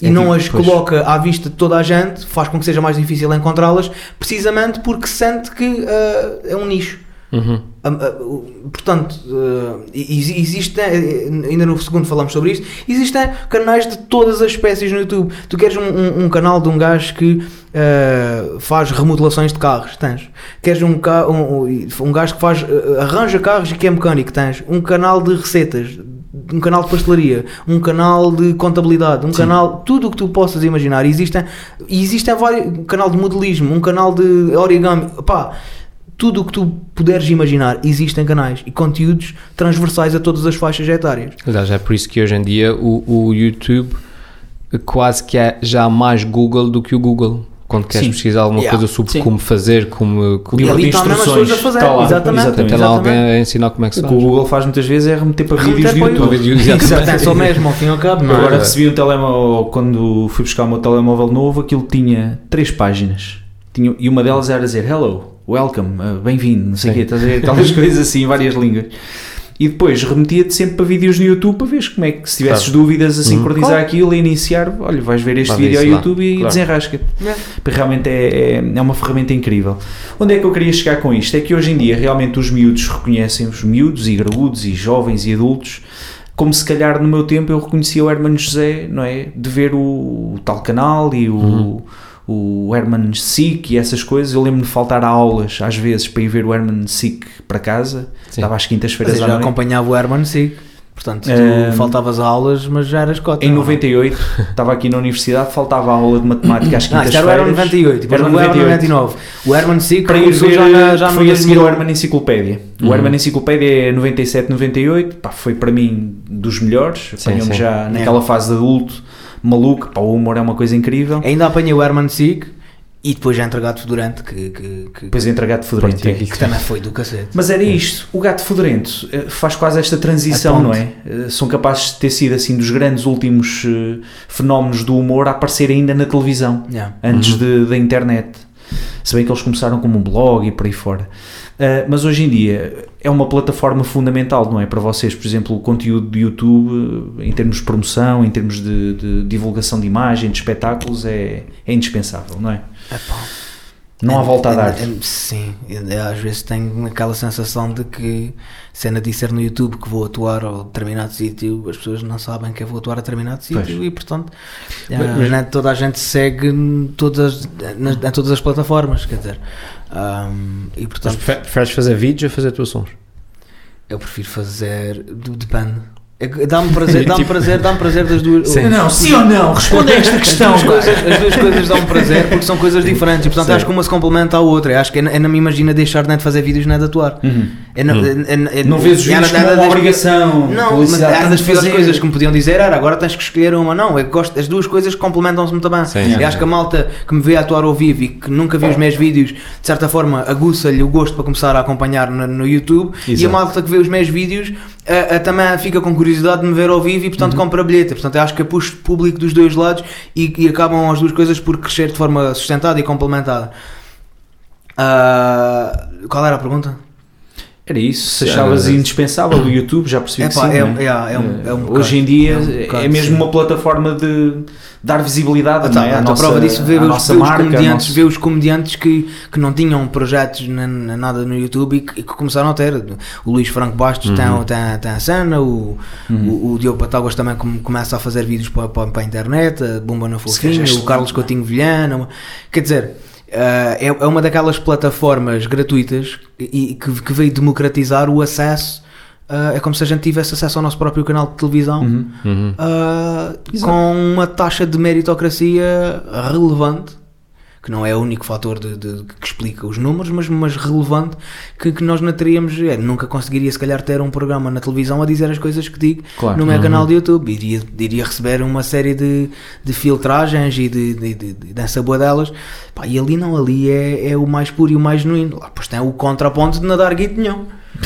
e É não tipo, as pois. coloca à vista de toda a gente, faz com que seja mais difícil encontrá-las, precisamente porque sente que ah, é um nicho. Uhum. Portanto, ah, e- existe, eh, ainda no segundo falamos sobre isto, existem canais de todas as espécies no YouTube. Tu queres um, um- um canal de um gajo que faz remodelações de carros, tens. Queres um, um, um- gajo que faz, arranja carros e que é mecânico, tens. Um canal de receitas, um canal de pastelaria, um canal de contabilidade, um canal, tudo o que tu possas imaginar. Existem, existem vários, um canal de modelismo, um canal de origami, pá, tudo o que tu puderes imaginar, existem canais e conteúdos transversais a todas as faixas etárias. Aliás, é por isso que hoje em dia o, o YouTube quase que é já mais Google do que o Google. Quando queres Sim. pesquisar alguma Yeah. coisa sobre Sim. como fazer, como, como E ali instruções, pessoas a fazer, está lá, exatamente. exatamente. tem lá alguém a ensinar como é que se O faz. que o Google faz muitas vezes é remeter para vídeos YouTube. Exatamente. É só mesmo, ao fim e ao cabo, não é? Agora recebi um telemóvel, quando fui buscar o meu telemóvel novo, aquilo tinha três páginas. Tinha, e uma delas era dizer hello, welcome, uh, bem-vindo, não sei o quê, estás a ver? Aquelas coisas assim em várias línguas. E depois remetia-te sempre para vídeos no YouTube para ver como é que se tivesses Claro. dúvidas a sincronizar Claro. aquilo e iniciar, olha, vais ver este Vai vídeo ao isso lá. YouTube e Claro. desenrasca-te. Yeah. Porque Realmente é, é, é uma ferramenta incrível. Onde é que eu queria chegar com isto? É que hoje em dia realmente os miúdos reconhecem, os miúdos e graúdos e jovens e adultos, como se calhar no meu tempo eu reconhecia o Hermano José, não é? De ver o, o tal canal e o, o Herman Sick e essas coisas. Eu lembro-me de faltar a aulas às vezes para ir ver o Herman Sick para casa. Sim. Estava às quintas-feiras à já noite. acompanhava o Herman Sick. Portanto, tu Ehm, faltavas aulas, mas já eras cota. Em não é? 98, estava aqui na universidade, faltava a aula de matemática às Ah, isto era o quintas-feiras. Herman 98, depois Herman o Herman 98. 99. O Herman Sick para ir ver, já, na, já foi a seguir 2000. o Herman Enciclopédia. O Uhum. Herman Enciclopédia é 97, 98, pá, foi para mim dos melhores, apanhou-me já naquela fase de adulto, maluco, pá, o humor é uma coisa incrível. Ainda apanhei o Herman Sick E depois já entra Gato Fedorento, que, que, que, Depois entra gato fedorento. Pronto, é. que também foi do cacete. Mas era isto, o gato fedorento eh, faz quase esta transição, não é? Eh, São capazes de ter sido assim dos grandes últimos eh, fenómenos do humor a aparecer ainda na televisão, Yeah. antes de- da internet. Se bem que eles começaram como um blog e por aí fora. Eh, mas hoje em dia é uma plataforma fundamental, não é? Para vocês, por exemplo, o conteúdo do YouTube, eh, em termos de promoção, em termos de, de divulgação de imagem, de espetáculos, é, é indispensável, não é? Epá. Não há É- volta a é- dar. é- sim, eu às vezes tenho aquela sensação de que se ainda disser no YouTube que vou atuar a determinado sítio, as pessoas não sabem que eu vou atuar a determinado sítio e portanto Mas- ah, mas- não é toda a gente segue em todas, nas, em todas as plataformas, quer dizer. ahm, e Mas portanto prefe- preferes fazer vídeos ou fazer atuações? eu prefiro fazer, depende. É Dá-me prazer, dá-me prazer, dá-me prazer das duas. Sim. Não, sim ou não? Responda a esta questão. As duas, coisas, as duas coisas dão prazer porque são coisas diferentes e portanto Sim. acho que uma se complementa à outra. Eu acho que eu não me imagino deixar nem de fazer vídeos nem de atuar. Uhum. Eu- eu- Não vês os vídeos como nada uma obrigação. Não, mas era das fazer. coisas que me podiam dizer era agora tens que escolher uma. Não, eu gosto, as duas coisas complementam-se muito bem. Sim, eu acho que a malta que me vê atuar ao vivo e que nunca viu os meus vídeos, de certa forma, aguça-lhe o gosto para começar a acompanhar no, no YouTube. E a Exato. malta que vê os meus vídeos também fica com curiosidade de me ver ao vivo e, portanto, Uhum. compra bilhete. Portanto, eu acho que eu puxo público dos dois lados e, e acabam as duas coisas por crescer de forma sustentada e complementada. Ah, qual era a pergunta? Era isso, se achavas indispensável o YouTube, já percebi que sim. é- é? é- é um- é um bocado. Hoje em dia É um é, bocado, mesmo sim. uma plataforma de dar visibilidade Ah, tá, é? a nossa, prova disso à os, nossa os marca, ao comediantes, vê os comediantes que, que não tinham projetos nem, nem nada no YouTube e que, que começaram a ter. O Luís Franco Bastos Uhum. tem, tem, tem a cena, o, o, o Diogo Patáguas também come- começa a fazer vídeos para, para, para a internet, a Bomba na Fofinha, é o Carlos Coutinho Vilhena. Quer dizer, é, é uma daquelas plataformas gratuitas e, e que, que veio democratizar o acesso. eh, é como se a gente tivesse acesso ao nosso próprio canal de televisão Uhum. Uhum. Uh, com uma taxa de meritocracia relevante, que não é o único fator de, de- que explica os números, mas, mas relevante, que, que nós não teríamos. é, nunca conseguiria, se calhar, ter um programa na televisão a dizer as coisas que digo Claro. no meu Uhum. canal de YouTube. Iria, iria receber uma série de, de filtragens e de, de, de, de dessa boa delas. Pá, e ali não, ali é, é o mais puro e o mais genuíno. Lá, pois tem o contraponto de nadar guito nenhum.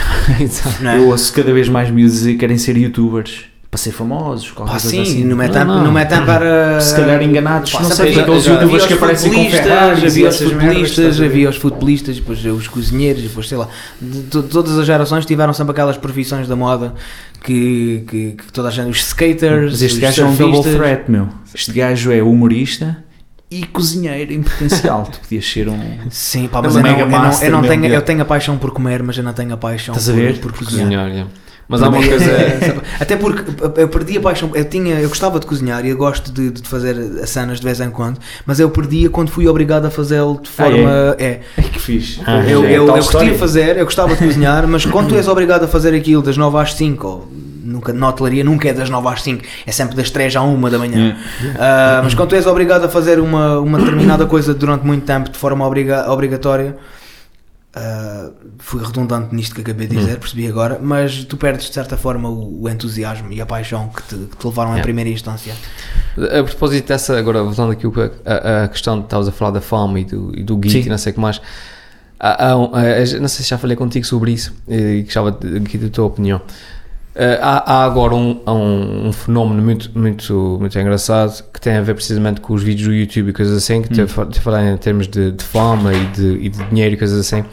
É? Eu ouço cada vez mais miúdos que querem ser youtubers para ser famosos, qualquer Pá, coisa sim, assim. não metem Não, não. não metem para. Se calhar enganados, Pá, não sei, havia- aqueles youtubers que aparecem com e havia os futebolistas, a havia os futebolistas, depois os cozinheiros, depois sei lá. De, to- todas as gerações tiveram sempre aquelas profissões da moda que, que, que toda a gente, os skaters, Mas este os gajo é um double threat, meu. Este gajo é humorista e cozinheiro em potencial. tu podias ser um. Sim, pá, É mas eu não, mega eu, não, eu, não mesmo, tenho, eu tenho a paixão por comer, mas eu não tenho a paixão Estás a por, ver? por cozinhar. Cozinhar, yeah. Mas há uma coisa. é- Até porque eu perdi a paixão. Eu, tinha, eu gostava de cozinhar e eu gosto de, de fazer cenas de vez em quando, mas eu perdia quando fui obrigado a fazê-lo de Ah, forma. é. Ai que fixe. Ah, Eu, É eu, eu curtia fazer, eu gostava de cozinhar, mas quando tu és obrigado a fazer aquilo das 9 às 5, ou nunca, na hotelaria nunca é das 9 às 5, é sempre das 3 à 1 da manhã. Ah, mas quando tu és obrigado a fazer uma, uma determinada coisa durante muito tempo de forma obriga- obrigatória, ah, fui redundante nisto que acabei de dizer, percebi agora, mas tu perdes de certa forma o, o entusiasmo e a paixão que te, que te levaram em Yeah. primeira instância. A propósito dessa, agora voltando aqui a, a questão de estavas a falar da fome e do, e do guito e não sei o que mais. Há- há há- não sei se já falei contigo sobre isso e gostava de- aqui da tua opinião. Eh, Há, há agora um, um, um fenómeno muito, muito, muito engraçado que tem a ver precisamente com os vídeos do YouTube e coisas assim, que fa- te falar em termos de, de fama e de, e de dinheiro e coisas assim.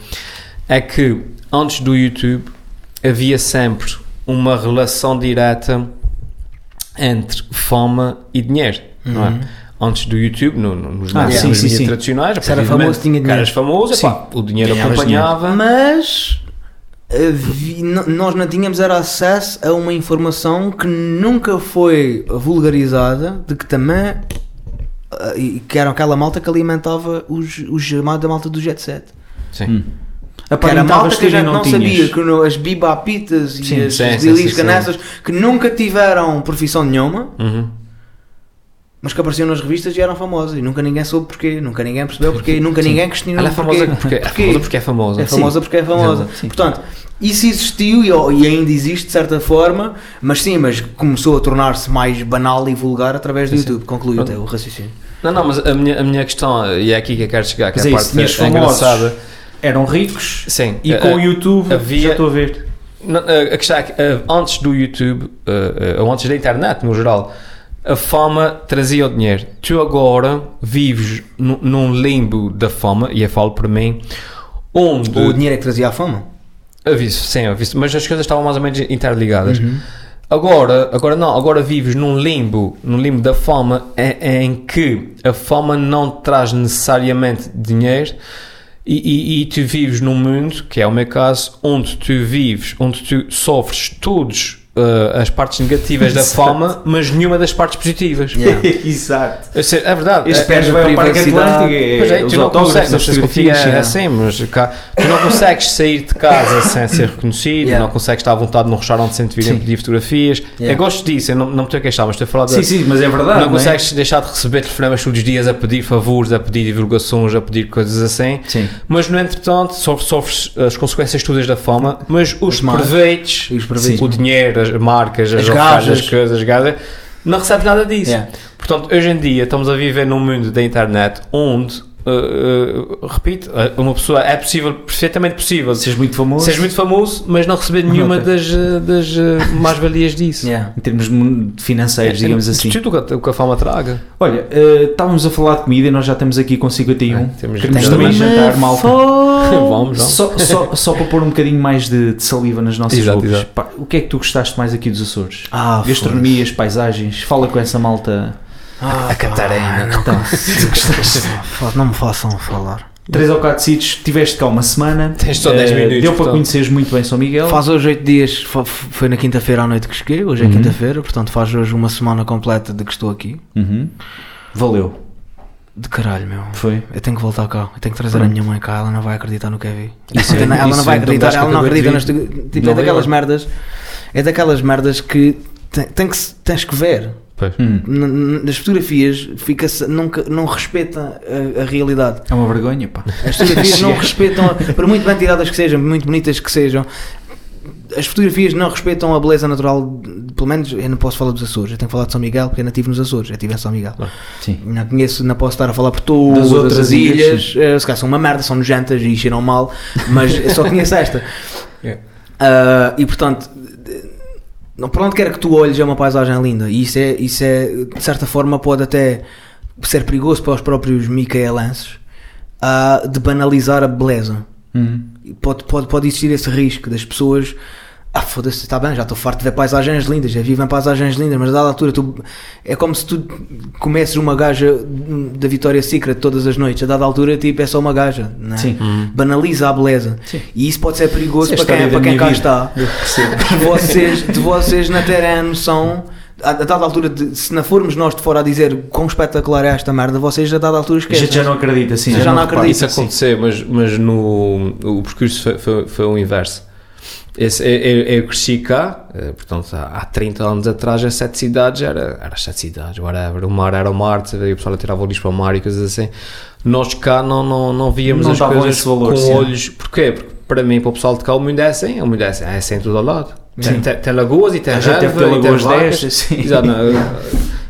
É que antes do YouTube havia sempre uma relação direta entre fama e dinheiro, não é? Uhum. Antes do YouTube, no, no, nos Ah, meios sim, sim, sim. tradicionais, Se era famoso, tinha dinheiro. eras famoso, Sim. epá, o dinheiro Ganhavas acompanhava. Mas nós não tínhamos era acesso a uma informação que nunca foi vulgarizada, de que também ah, e que era aquela malta que alimentava os, os chamados da malta do jet set. Sim. Hum. Que era malta que a gente não, tinhas. sabia, que no- as bibapitas e Sim, as, as bilis canessas que nunca tiveram profissão nenhuma, Uhum. Mas que apareciam nas revistas e eram famosas e nunca ninguém soube porquê, nunca ninguém percebeu porquê, nunca ninguém questionou Ela é famosa porquê. porque, é famosa porque é famosa. É famosa porque é famosa. Sim. Portanto, isso existiu e, e ainda existe de certa forma, mas sim, mas começou a tornar-se mais banal e vulgar através do Sim, sim. YouTube. Concluiu até o raciocínio. Não, não, mas a minha, a minha questão, e é aqui que eu quero chegar, que Mas é é a isso, parte é engraçada. Eram ricos Sim. e com o YouTube havia- já estou a ver. Não, a questão é que antes do YouTube, ou antes da internet no geral, a fama trazia o dinheiro. Tu agora vives nu- num limbo da fama, e eu falo para mim, onde. O dinheiro é que trazia a fama. Aviso, sim, aviso, mas as coisas estavam mais ou menos interligadas. Agora, agora não, agora vives num limbo, num limbo da fama em, em que a fama não traz necessariamente dinheiro e, e, e tu vives num mundo, que é o meu caso, onde tu vives, onde tu sofres todas as partes negativas da fama, mas nenhuma das partes positivas. Yeah. Exato. Eu sei, É verdade. Este é, gajo vai ao Parque. Atlântico, é, Pois é, os tu não autógrafos, consegues, não sei se é, é é. assim, mas cá, tu não consegues sair de casa sem ser reconhecido, Yeah. não consegues estar à vontade num restaurante sem te virem pedir fotografias. Yeah. Eu gosto disso, eu não, não me estou a queixar, mas estou a falar de. Sim, sim, mas é verdade. não é? consegues deixar de receber telefonemas todos os dias a pedir favores, a pedir divulgações, a pedir coisas assim. Sim. Mas, no entretanto, sofres, sofres as consequências todas da fama, mas os os proveitos. o dinheiro, as marcas, as, As ofertas, as coisas, as gajas, não recebes nada disso. Yeah. Portanto, hoje em dia estamos a viver num mundo da internet onde, uh, uh, repito, uh, uma pessoa é possível, perfeitamente possível, Sejas muito famoso. seja muito famoso, mas não receber nenhuma Ok. das, uh, das uh, mais-valias disso. Yeah. Em termos financeiros, digamos assim. Tudo o que a- o que a fama traga. Olha, eh, estávamos a falar de comida e nós já estamos aqui com 51. É, temos- Queremos também jantar, malta. Vamos, vamos. Só, só, só para pôr um bocadinho mais de, de saliva nas nossas Exato, bocas. exato. Pá, o que é que tu gostaste mais aqui dos Açores? Ah, Gastronomias, paisagens, fala com essa malta. Ah, A Catarina. Não, gostaste? não me façam falar. Três ou quatro sítios, tiveste cá uma semana. Tens só 10 Eh, minutos, Deu para portanto. conheceres muito bem São Miguel. Faz hoje 8 dias, foi na quinta-feira à noite que cheguei, hoje é Uhum. quinta-feira, portanto faz hoje uma semana completa de que estou aqui. Uhum. Valeu. De caralho, meu. Foi. Eu tenho que voltar cá, eu tenho que trazer a Pronto. minha mãe cá, ela não vai acreditar no que é vi. Isso é- ela isso não vai é- acreditar, ela não a acredita nas. Tipo, Não é daquelas veio. merdas. É daquelas merdas que tem, tem que se- tens que ver. Hum. Nas fotografias fica nunca não respeitam a, a realidade. É uma vergonha, pá. As fotografias não respeitam, por muito bem tiradas que sejam, muito bonitas que sejam, as fotografias não respeitam a beleza natural. Pelo menos eu não posso falar dos Açores, eu tenho que falar de São Miguel porque eu nativo nos Açores, eu estive em São Miguel. Sim. Não conheço, não posso estar a falar por todas Das outras as ilhas, ilhas. eh, se calhar são uma merda, são nojentas e cheiram mal, mas eu só conheço esta. Yeah. Ah, e portanto, não, por onde quer que tu olhes é uma paisagem linda. E isso é, isso é de certa forma, pode até ser perigoso para os próprios micaelenses ah, de banalizar a beleza. Hum. E Pode, pode, pode existir esse risco das pessoas. Ah, foda-se, está bem, já estou farto de ver paisagens lindas, já vivo em paisagens lindas, mas a dada altura tu, é como se tu comesses uma gaja da Vitória Secret todas as noites, a dada altura tipo, é só uma gaja, não é? Sim. banaliza a beleza Sim. e isso pode ser perigoso é a para quem, da para quem cá vida. está de vocês, de vocês não terem a noção a, a dada altura, de, se não formos nós de fora a dizer quão espetacular é esta merda, vocês a dada altura A esquecem. gente já não acredita, sim. Já não repara. acredito. Isso aconteceu, mas, mas no, o percurso foi, foi, foi o inverso. Esse, eu, eu- eu cresci cá, eh, portanto, há, há 30 anos atrás, as sete cidades era, era as sete cidades, whatever. O mar era o mar, e o pessoal tirava o lixo para o mar e coisas assim. Nós cá não, não, não víamos Não as coisas esse valor, com sim. olhos. Porquê? Porque para mim, para o pessoal de cá, o mundo é assim, o mundo é assim, é assim em todo ao lado. Tem, Sim. tem, tem lagoas e tem A gente e tem lagoas destas, sim. Exato,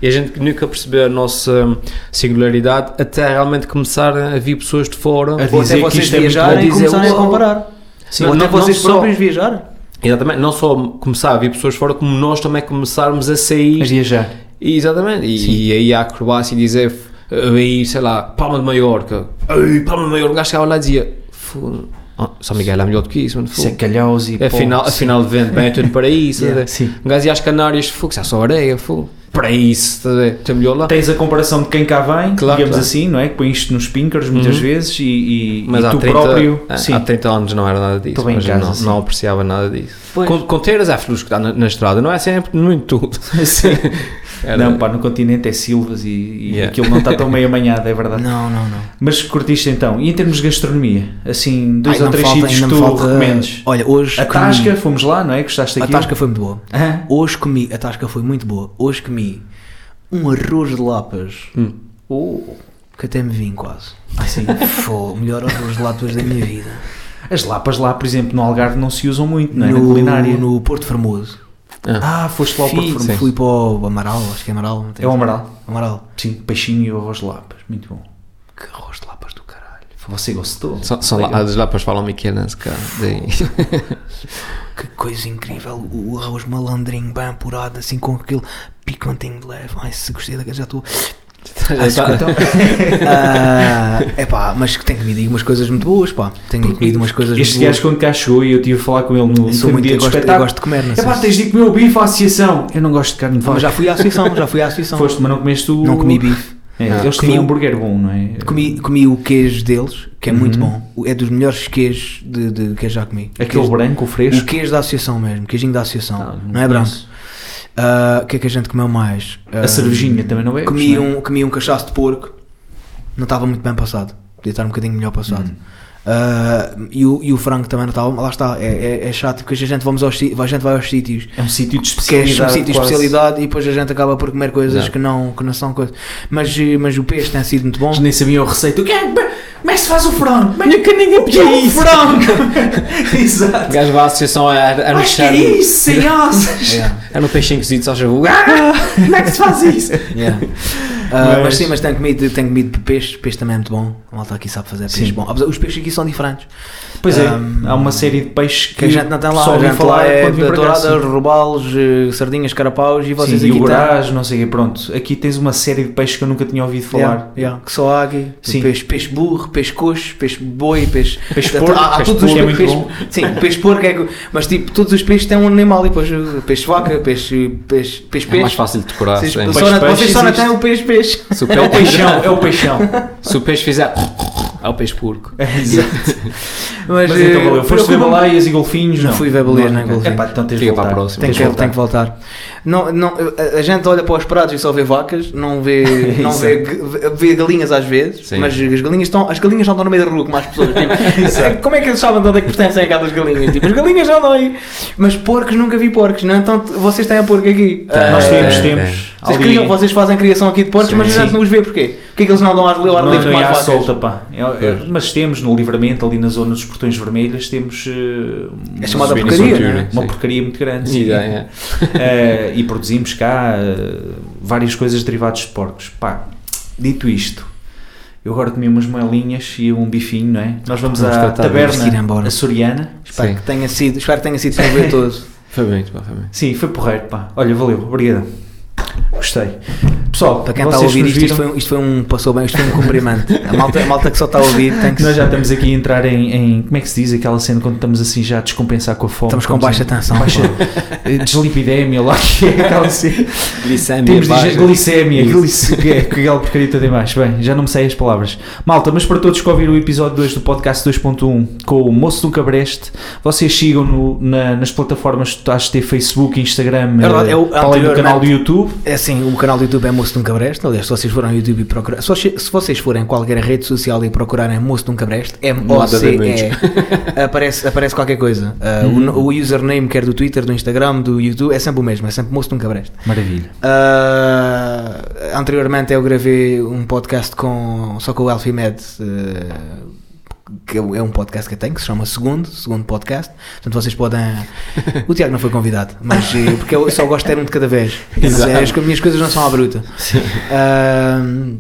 e a gente nunca percebeu a nossa hum, singularidade até realmente começar a vir pessoas de fora A Ou até dizer que vocês isto é muito viajarem e bom. Dizer, começarem a comparar. Sim, não- não vocês só- próprios viajarem. Exatamente, não só começar a vir pessoas fora, como nós também começarmos a sair. A viajar. Exatamente, e, e aí a acrobacia dizer, aí, sei lá, Palma de Maiorca, ei, Palma de Maiorca, um gajo chegava lá e dizia, "Fu- oh, São Miguel é melhor do que isso, mano, fu- Isso é calhaus e. afinal, pó, afinal de vento bem tudo para isso, Yeah, sim. um gajo ia às Canárias, fogo, é só areia, fogo, para isso? Tem melhor lá. Tens a comparação de quem cá vem, Claro, digamos claro. assim, não é? Que põe isto nos pinkers muitas Uhum. vezes e, e, Mas e tu 30, próprio. há- sim. há 30 anos não era nada disso, mas casa, não, sim. não apreciava nada disso. Pois. Com, com ter as flores que está na, na estrada, não é sempre muito tudo. Sim. Era- Não, pá, no continente é silvas e, e Yeah. aquilo não está tão meio amanhado, é verdade. Não, não, não. Mas curtiste então. E em termos de gastronomia? Assim, dois Ai, ou três sítios que tu falta- recomendes? Olha, hoje. A comi- Tasca, fomos lá, não é? Gostaste A daquilo? tasca foi muito boa. Hoje comi, a tasca foi muito boa. Hoje comi um arroz de lapas Hum. Oh, que até me vim quase. assim. Foi o melhor arroz de lapas da minha vida. As lapas lá, por exemplo, no Algarve não se usam muito, não é? Na no, culinária. no Porto Formoso. Ah, foste lá Fui, Vermelho. fui para o Amaral, acho que é Amaral. É o. Amaral. Amaral. Sim, peixinho e arroz de lapas. Muito bom. Que arroz de lapas do caralho. Você gostou? São, são Legal. lá, as lapas falam pequenas, cara. Daí. Que coisa incrível. O arroz malandrinho, bem apurado, assim com aquele picantinho de leve. Ai, se gostei da já estou. Ah, Então. é pá, mas tenho comido umas coisas muito boas, pá. Tenho comido umas coisas Este muito gajo quando cá chegou e eu tive a falar com ele no boas. Sou último muito, dia eu gosto, eu gosto de comer, não É pá, tens de comer o bife à associação. Eu não gosto de carne de Mas vaca. já fui à associação, já fui à associação. Foste, mas não comeste o... Não comi bife. É, Ah. eles Comi tinham um o- hambúrguer bom, não é? Comi, comi o queijo deles, que é muito Uhum. bom. O- É dos melhores queijos de, de que eu já comi. Aquele Queijo- branco, o O fresco. queijo da associação mesmo, queijinho da associação. Ah, não, é branco. Ah, O que é que a gente comeu mais? A Ah, cervejinha também não é? Comi um, comi um cachaço de porco, não estava muito bem passado. Podia estar um bocadinho melhor passado. Hum. Ah, e, o, e o frango também não estava. Lá está, é, é, é chato porque a gente, vamos aos, a gente vai aos sítios É um sítio de que é um especialidade. sítio de especialidade e depois a gente acaba por comer coisas Não. que não, que não são coisas. Mas, mas o peixe tem sido muito bom. Eles nem sabiam a receita. O que é? Como é que se faz o frango? Nunca ninguém pediu é isso. frango. O Exato. gajo vai à associação a, a Acho que é isso, sem asas. Yeah, É no peixinho cozido, só já vou. Ah! Como é que se faz isso? yeah. Ah, Mas- mas... sim, mas tenho comido, tenho comido peixe, peixe também é muito bom. A malta aqui sabe fazer peixe Sim. bom. Os peixes aqui são diferentes. Pois é, Um, há uma série de peixes que, Que a gente não tem lá, só a gente falar lá é douradas, robalos, eh, sardinhas, carapaus e vocês Sim, aqui têm- iogurás, não sei o quê, pronto. Aqui tens uma série de peixes que eu nunca tinha ouvido falar. Yeah, yeah, que só há aqui. Sim. Peixe, peixe burro, peixe coxo, peixe boi, peixe. Peixe porco, há, peixe todos os porco é peixes. muito Sim, peixe porco é. Mas tipo, todos os peixes têm um animal e depois peixe vaca, peixe. peixe, peixe, É mais peixe. fácil de decorar. Vocês, peixe, só, peixe não têm o peixe peixe. Se o É o peixe, peixão, é o peixão. se o peixe fizer. É o peixe porco. Exato. Mas, Mas então eh, valeu. Foste ver baleias e golfinhos? Não fui ver baleias nem golfinhos. É então tens Fica para a voltar. próxima. Tem que, voltar. tem que voltar. Não, não, a, a gente olha para os pratos e só vê vacas, não vê, não vê, vê, galinhas às vezes, Sim. mas as galinhas estão, as galinhas não estão no meio da rua como as pessoas. Tipo, é, como é que eles sabem de onde é que pertencem aquelas galinhas? Tipo, as galinhas já andam aí. Mas porcos nunca vi porcos, não? Então vocês têm a porco aqui. Nós temos, É, temos. vocês, criam, vocês fazem criação aqui de porcos, mas a gente não os vê porquê? Porquê que eles não dão ao ar Não, livre não é as à vacas? solta, pá. É- é- mas temos no livramento, ali na zona dos portões vermelhos, temos eh, É chamada Uma porcaria, subvenção, não é? uma porcaria muito grande. sim. É, é. Eh, e produzimos cá eh, várias coisas derivadas de porcos. Pá, dito isto, eu agora comi umas moelinhas e um bifinho, não é? Nós vamos, Vamos à taberna embora. açoriana. Espero Sim. que tenha sido, espero que tenha sido proveitoso. Foi bem, pá, foi bem. Sim, foi porreiro, pá. Olha, valeu, obrigado. Gostei. Pessoal, Para quem está a ouvir isto, isto foi, um- isto foi um. Passou bem, isto foi um cumprimento. A malta, a malta que só está a ouvir tem que. Nós já estamos aqui a entrar em, em- Como é que se diz aquela cena quando estamos assim já a descompensar com a fome? Estamos com baixa em- tensão. Baixa eh, deslipidemia lá que é aquela cena. Glicémia, Temos baixa. de glicémia, glic- que é que aquela porcaria toda em baixo. Bem, já não me sei as palavras. Malta, mas para todos que ouviram o episódio 2 do podcast 2.1 com o Moço do Cabreste, vocês sigam no- na- nas plataformas que estás a ter Facebook, Instagram, verdade, eh, eu para além do canal do YouTube. É assim, o canal do YouTube é Moço de um Cabreste. Aliás, se vocês forem ao YouTube e procurar. Se vocês, se vocês forem a qualquer rede social e procurarem Moço de um Cabreste, M-O-C-E, aparece, aparece qualquer coisa. Uh, o, no- o username, quer do Twitter, do Instagram, do YouTube, é sempre o mesmo. É sempre Moço de um Cabreste. Maravilha. Uh, anteriormente eu gravei um podcast com, só com o Elfie Med, uh, que é um é um podcast que eu tenho, que se chama Segundo, Segundo Podcast. Portanto, vocês podem. O Tiago não foi convidado, mas eh, porque eu só gosto de ter um de cada vez. Exato. As, as minhas coisas não são à bruta. Uh,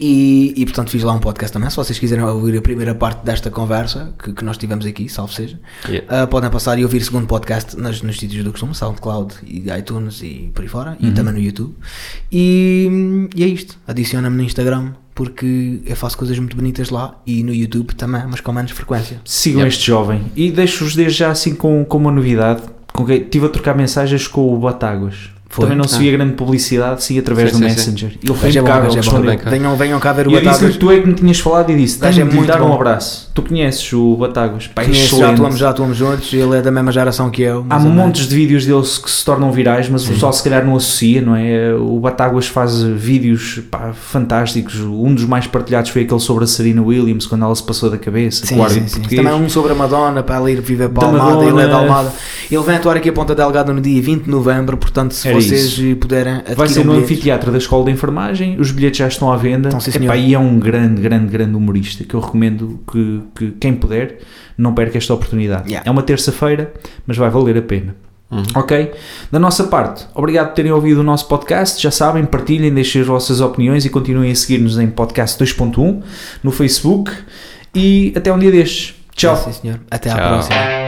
e, e, portanto fiz lá um podcast também. Se vocês quiserem ouvir a primeira parte desta conversa que, que nós tivemos aqui, salvo seja, Yeah. Uh, podem passar e ouvir o segundo podcast nas, nos sítios do costume, SoundCloud e iTunes e por aí fora, e também no YouTube. E, e é isto. Adiciona-me no Instagram porque eu faço coisas muito bonitas lá e no YouTube também, mas com menos frequência. Sigam Yep. este jovem e deixo-vos desde já assim com, com uma novidade. Com estive a trocar mensagens com o Batáguas. Foi? Também não se Ah. via grande publicidade, sim através Sim, do sim, sim. Messenger. Ele foi é impecável, é respondeu. Cara. Venham, venham cá ver o E eu disse tu é que me tinhas falado e disse: Gajo é de dar um bom. abraço. Tu conheces o Batáguas? Pá, é Conheço, já atuamos, já atuamos juntos, ele é da mesma geração que eu. Há montes de vídeos dele que se tornam virais, mas o pessoal se calhar não associa, não é? O Batáguas faz vídeos pá, fantásticos. Um dos mais partilhados foi aquele sobre a Serena Williams, quando ela se passou da cabeça. Sim, sim, sim. Também um sobre a Madonna para ela ir viver para Da Almada, ele é da Almada. Ele vem atuar aqui a Ponta Delgada no dia 20 de novembro, portanto, se vocês isso. puderem Vai ser no bilhetes. anfiteatro da Escola de Enfermagem, os bilhetes já estão à venda. Então, sim, Epá, senhor. e é um grande, grande, grande humorista que eu recomendo que, que quem puder não perca esta oportunidade. Yeah. É uma terça-feira, mas vai valer a pena. Ok? Da nossa parte, obrigado por terem ouvido o nosso podcast. Já sabem, partilhem, deixem as vossas opiniões e continuem a seguir-nos em podcast 2.1 no Facebook. E até um dia destes. Tchau. Sim, senhor. Até à Tchau. próxima.